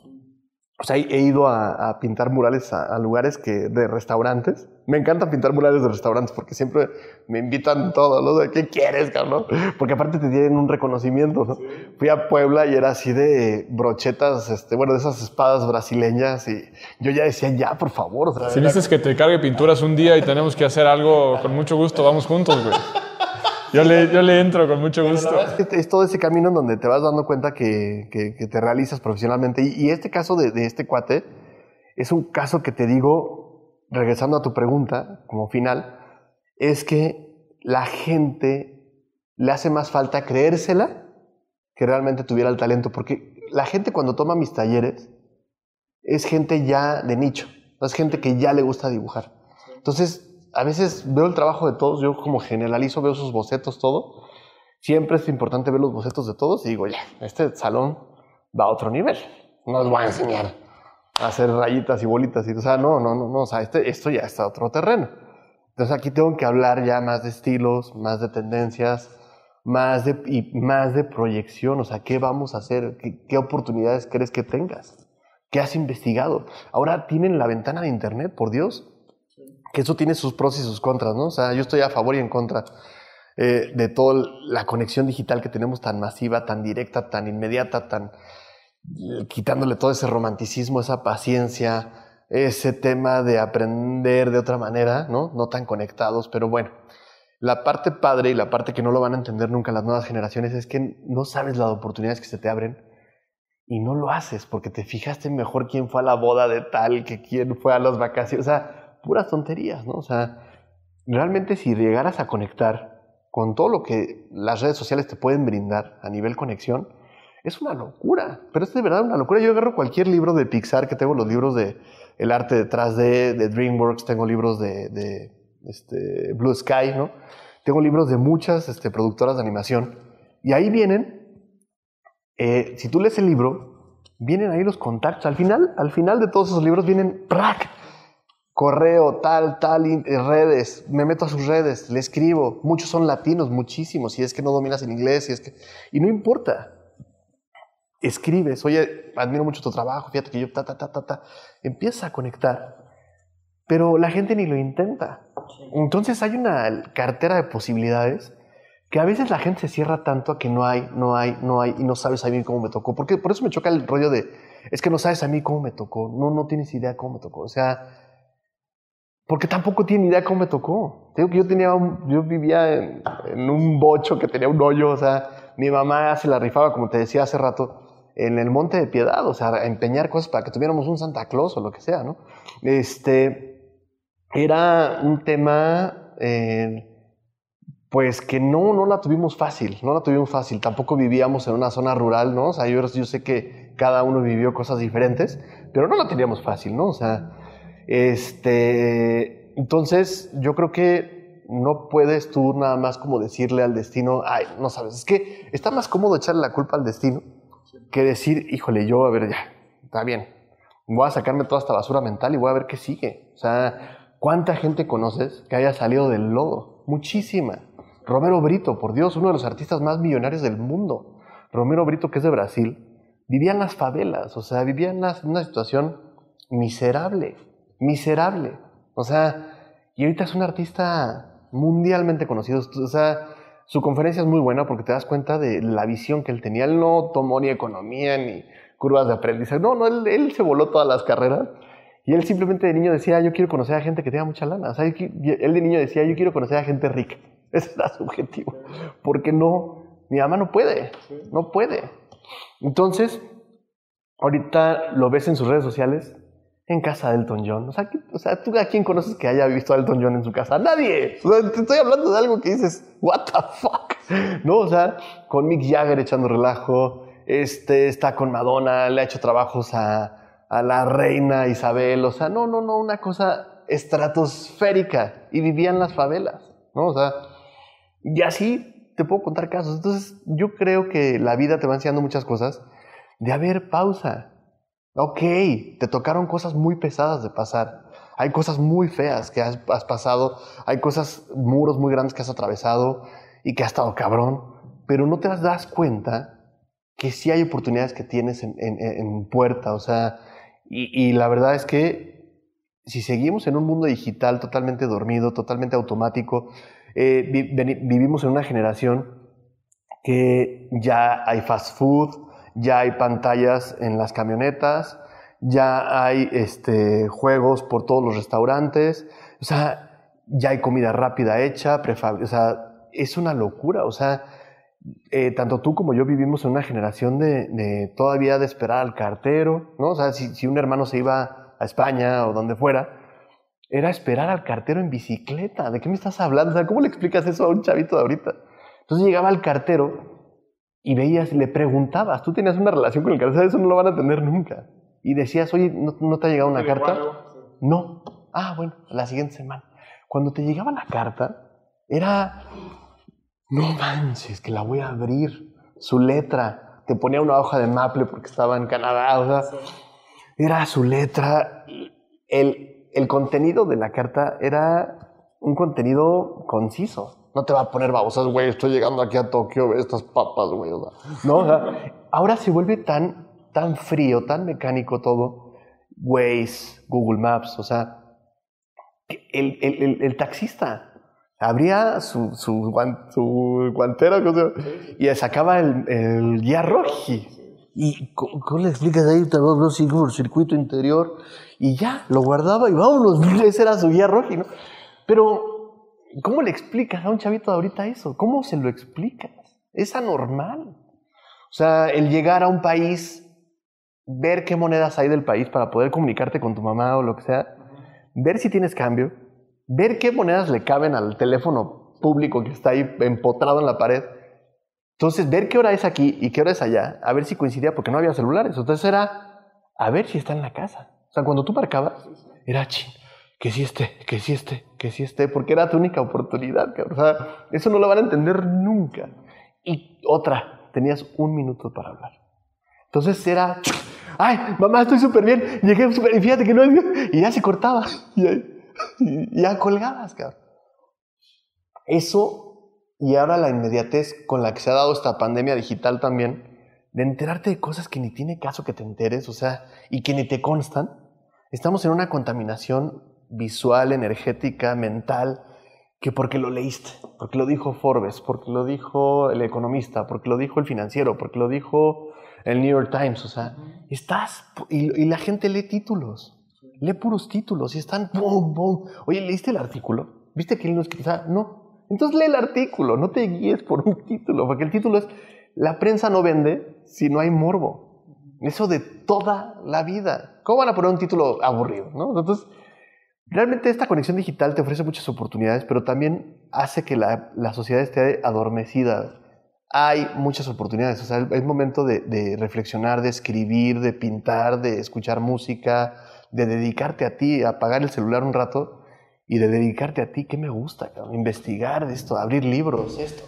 O sea, he ido a, a pintar murales a, a lugares que, de restaurantes. Me encanta pintar murales de restaurantes porque siempre me invitan todos, ¿no? De, ¿Qué quieres, cabrón? Porque aparte te tienen un reconocimiento, ¿no? Fui a Puebla y era así de brochetas, este, bueno, de esas espadas brasileñas y yo ya decía, ya, por favor. O sea, Si dices que te cargue pinturas un día y tenemos que hacer algo con mucho gusto, vamos juntos, güey. Yo le, yo le entro con mucho gusto. Es que es todo ese camino en donde te vas dando cuenta que, que- que te realizas profesionalmente. Y, y este caso de, de este cuate es un caso que te digo, regresando a tu pregunta como final, es que la gente le hace más falta creérsela que realmente tuviera el talento, porque la gente cuando toma mis talleres es gente ya de nicho, es gente que ya le gusta dibujar. Entonces, a veces veo el trabajo de todos, yo como generalizo, veo sus bocetos, todo. Siempre es importante ver los bocetos de todos y digo, ya, este salón va a otro nivel. No les voy a enseñar a hacer rayitas y bolitas. Y, o sea, no, no, no, no, o sea, este, esto ya está a otro terreno. Entonces aquí tengo que hablar ya más de estilos, más de tendencias, más de, y más de proyección, o sea, ¿qué vamos a hacer? ¿Qué, ¿Qué, oportunidades crees que tengas? ¿Qué has investigado? Ahora tienen la ventana de Internet, por Dios, que eso tiene sus pros y sus contras, ¿no? O sea, yo estoy a favor y en contra eh, de toda la conexión digital que tenemos tan masiva, tan directa, tan inmediata, tan quitándole todo ese romanticismo, esa paciencia, ese tema de aprender de otra manera, ¿no? No tan conectados, pero bueno. La parte padre y la parte que no lo van a entender nunca las nuevas generaciones es que no sabes las oportunidades que se te abren y no lo haces porque te fijaste mejor quién fue a la boda de tal, que quién fue a las vacaciones, o sea, puras tonterías, ¿no? O sea, realmente si llegaras a conectar con todo lo que las redes sociales te pueden brindar a nivel conexión, es una locura, pero es de verdad una locura. Yo agarro cualquier libro de Pixar, que tengo los libros de El arte detrás de, de DreamWorks, tengo libros de, este, Blue Sky, ¿no? Tengo libros de muchas este, productoras de animación. Y ahí vienen, eh, si tú lees el libro, vienen ahí los contactos. Al final, al final de todos esos libros vienen, ¡prac! Correo, tal, tal, redes, me meto a sus redes, le escribo. Muchos son latinos, muchísimos, si es que no dominas el inglés, si es que... Y no importa. Escribes, oye, admiro mucho tu trabajo, fíjate que yo, ta, ta, ta, ta, ta. Empiezas a conectar pero la gente ni lo intenta. Entonces hay una cartera de posibilidades que a veces la gente se cierra tanto a que no hay, no hay, no hay y no sabes a mí cómo me tocó. Porque por eso me choca el rollo de, es que no sabes a mí cómo me tocó, no, no tienes idea cómo me tocó. O sea, porque tampoco tienen idea cómo me tocó. Digo que yo tenía, yo vivía en, en, un bocho que tenía un hoyo, o sea, mi mamá se la rifaba, como te decía hace rato, en el Monte de Piedad, o sea, a empeñar cosas para que tuviéramos un Santa Claus o lo que sea, ¿no? Este, era un tema, eh, pues que no, no la tuvimos fácil, no la tuvimos fácil. Tampoco vivíamos en una zona rural, ¿no? O sea, yo, yo sé que cada uno vivió cosas diferentes, pero no la teníamos fácil, ¿no? O sea, este, entonces yo creo que no puedes tú nada más como decirle al destino, ay, no sabes, es que está más cómodo echarle la culpa al destino que decir, híjole, yo, a ver, ya, está bien, voy a sacarme toda esta basura mental y voy a ver qué sigue. O sea, ¿Cuánta gente conoces que haya salido del lodo? Muchísima. Romero Brito, por Dios, uno de los artistas más millonarios del mundo. Romero Brito, que es de Brasil, vivía en las favelas, o sea, vivía en una, situación miserable, miserable. O sea, y ahorita es un artista mundialmente conocido. O sea, su conferencia es muy buena porque te das cuenta de la visión que él tenía. Él no tomó ni economía ni curvas de aprendizaje. No, no, él, él se voló todas las carreras y él simplemente de niño decía, yo quiero conocer a gente que tenga mucha lana. O sea, él de niño decía, yo quiero conocer a gente rica. Ese era su objetivo. Porque no, mi mamá no puede, no puede. Entonces, ahorita lo ves en sus redes sociales, en casa de Elton John. O sea, ¿tú a quién conoces que haya visto a Elton John en su casa? ¡Nadie! Te estoy hablando de algo que dices, ¿What the fuck? ¿No? O sea, con Mick Jagger echando relajo, este, está con Madonna, le ha hecho trabajos a la reina Isabel, o sea, no, no, no, una cosa estratosférica y vivían en las favelas, ¿no? O sea, y así te puedo contar casos. Entonces, yo creo que la vida te va enseñando muchas cosas de, haber pausa. Ok, te tocaron cosas muy pesadas de pasar. Hay cosas muy feas que has, pasado, hay cosas, muros muy grandes que has atravesado y que has estado cabrón, pero no te das cuenta que sí hay oportunidades que tienes en, puerta, o sea, y, la verdad es que si seguimos en un mundo digital totalmente dormido, totalmente automático, eh, vivimos en una generación que ya hay fast food, ya hay pantallas en las camionetas, ya hay este, juegos por todos los restaurantes, o sea, ya hay comida rápida hecha, o sea, es una locura, o sea, eh, tanto tú como yo vivimos en una generación de, todavía de esperar al cartero, ¿no? O sea, si, un hermano se iba a España o donde fuera, era esperar al cartero en bicicleta. ¿De qué me estás hablando? ¿cómo le explicas eso a un chavito de ahorita? Entonces llegaba el cartero y veías, le preguntabas, tú tenías una relación con el cartero, eso no lo van a tener nunca. Y decías, oye, ¿no, te ha llegado una carta? No. Ah, bueno, la siguiente semana. Cuando te llegaba la carta, era, no manches, que la voy a abrir. Su letra, te ponía una hoja de maple porque estaba en Canadá, o sea, era su letra. El, el contenido de la carta era un contenido conciso. No te va a poner babosas, güey, estoy llegando aquí a Tokio, estas papas, güey. no, ahora se vuelve tan, tan frío, tan mecánico todo. Waze, Google Maps, o sea, el, el, el, taxista abría su, su, su guantera y sacaba el, el guía roji. ¿Y cómo, le explicas ahí? Vas por el circuito interior y ya, lo guardaba y vámonos, ese era su guía roji, ¿no? Pero, ¿cómo le explicas a un chavito de ahorita eso? ¿Cómo se lo explicas? Es anormal. O sea, el llegar a un país, ver qué monedas hay del país para poder comunicarte con tu mamá o lo que sea, ver si tienes cambio, ver qué monedas le caben al teléfono público que está ahí empotrado en la pared. Entonces, ver qué hora es aquí y qué hora es allá, a ver si coincidía, porque no había celulares. Entonces era a ver si está en la casa. O sea, cuando tú marcabas, era ching, que si esté, que si esté, que si esté, porque era tu única oportunidad. O sea, eso no lo van a entender nunca. Y otra, tenías un minuto para hablar. Entonces era, ay, mamá, estoy súper bien, llegué súper, y fíjate que no, y ya se cortaba, y, ya colgabas, cabrón. Eso, y ahora la inmediatez con la que se ha dado esta pandemia digital también, de enterarte de cosas que ni tiene caso que te enteres, o sea, y que ni te constan, estamos en una contaminación visual, energética, mental, que porque lo leíste, porque lo dijo Forbes, porque lo dijo el economista, porque lo dijo el financiero, porque lo dijo el New York Times, o sea, estás, y, la gente lee títulos, lee puros títulos y están, boom, boom. Oye, ¿leíste el artículo? ¿Viste que él no escribió? No. Entonces lee el artículo, no te guíes por un título, porque el título es, la prensa no vende si no hay morbo. Eso de toda la vida. ¿Cómo van a poner un título aburrido? ¿no? Entonces, realmente esta conexión digital te ofrece muchas oportunidades, pero también hace que la, la sociedad esté adormecida hay muchas oportunidades. O sea, es momento de, reflexionar, de escribir, de pintar, de escuchar música, de dedicarte a ti, a apagar el celular un rato y de dedicarte a ti. ¿Qué me gusta? Investigar esto, abrir libros, esto.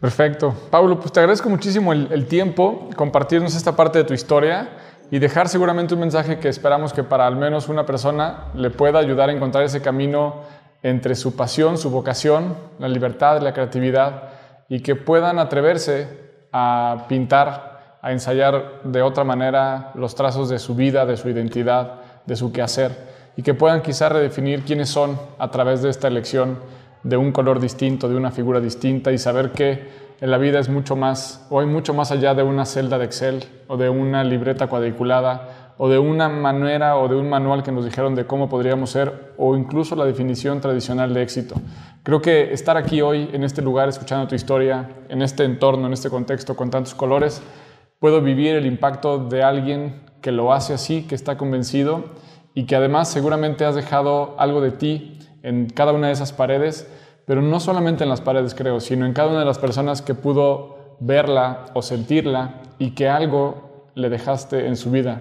Perfecto. Pablo, pues te agradezco muchísimo el, el tiempo, compartirnos esta parte de tu historia y dejar seguramente un mensaje que esperamos que para al menos una persona le pueda ayudar a encontrar ese camino entre su pasión, su vocación, la libertad, la creatividad y que puedan atreverse a pintar, a ensayar de otra manera los trazos de su vida, de su identidad, de su quehacer, y que puedan quizá redefinir quiénes son a través de esta elección de un color distinto, de una figura distinta, y saber que en la vida es mucho más, o hay mucho más allá de una celda de Excel, o de una libreta cuadriculada, o de una manera o de un manual que nos dijeron de cómo podríamos ser, o incluso la definición tradicional de éxito. Creo que estar aquí hoy, en este lugar, escuchando tu historia, en este entorno, en este contexto, con tantos colores, puedo vivir el impacto de alguien que lo hace así, que está convencido y que además seguramente has dejado algo de ti en cada una de esas paredes, pero no solamente en las paredes creo, sino en cada una de las personas que pudo verla o sentirla y que algo le dejaste en su vida.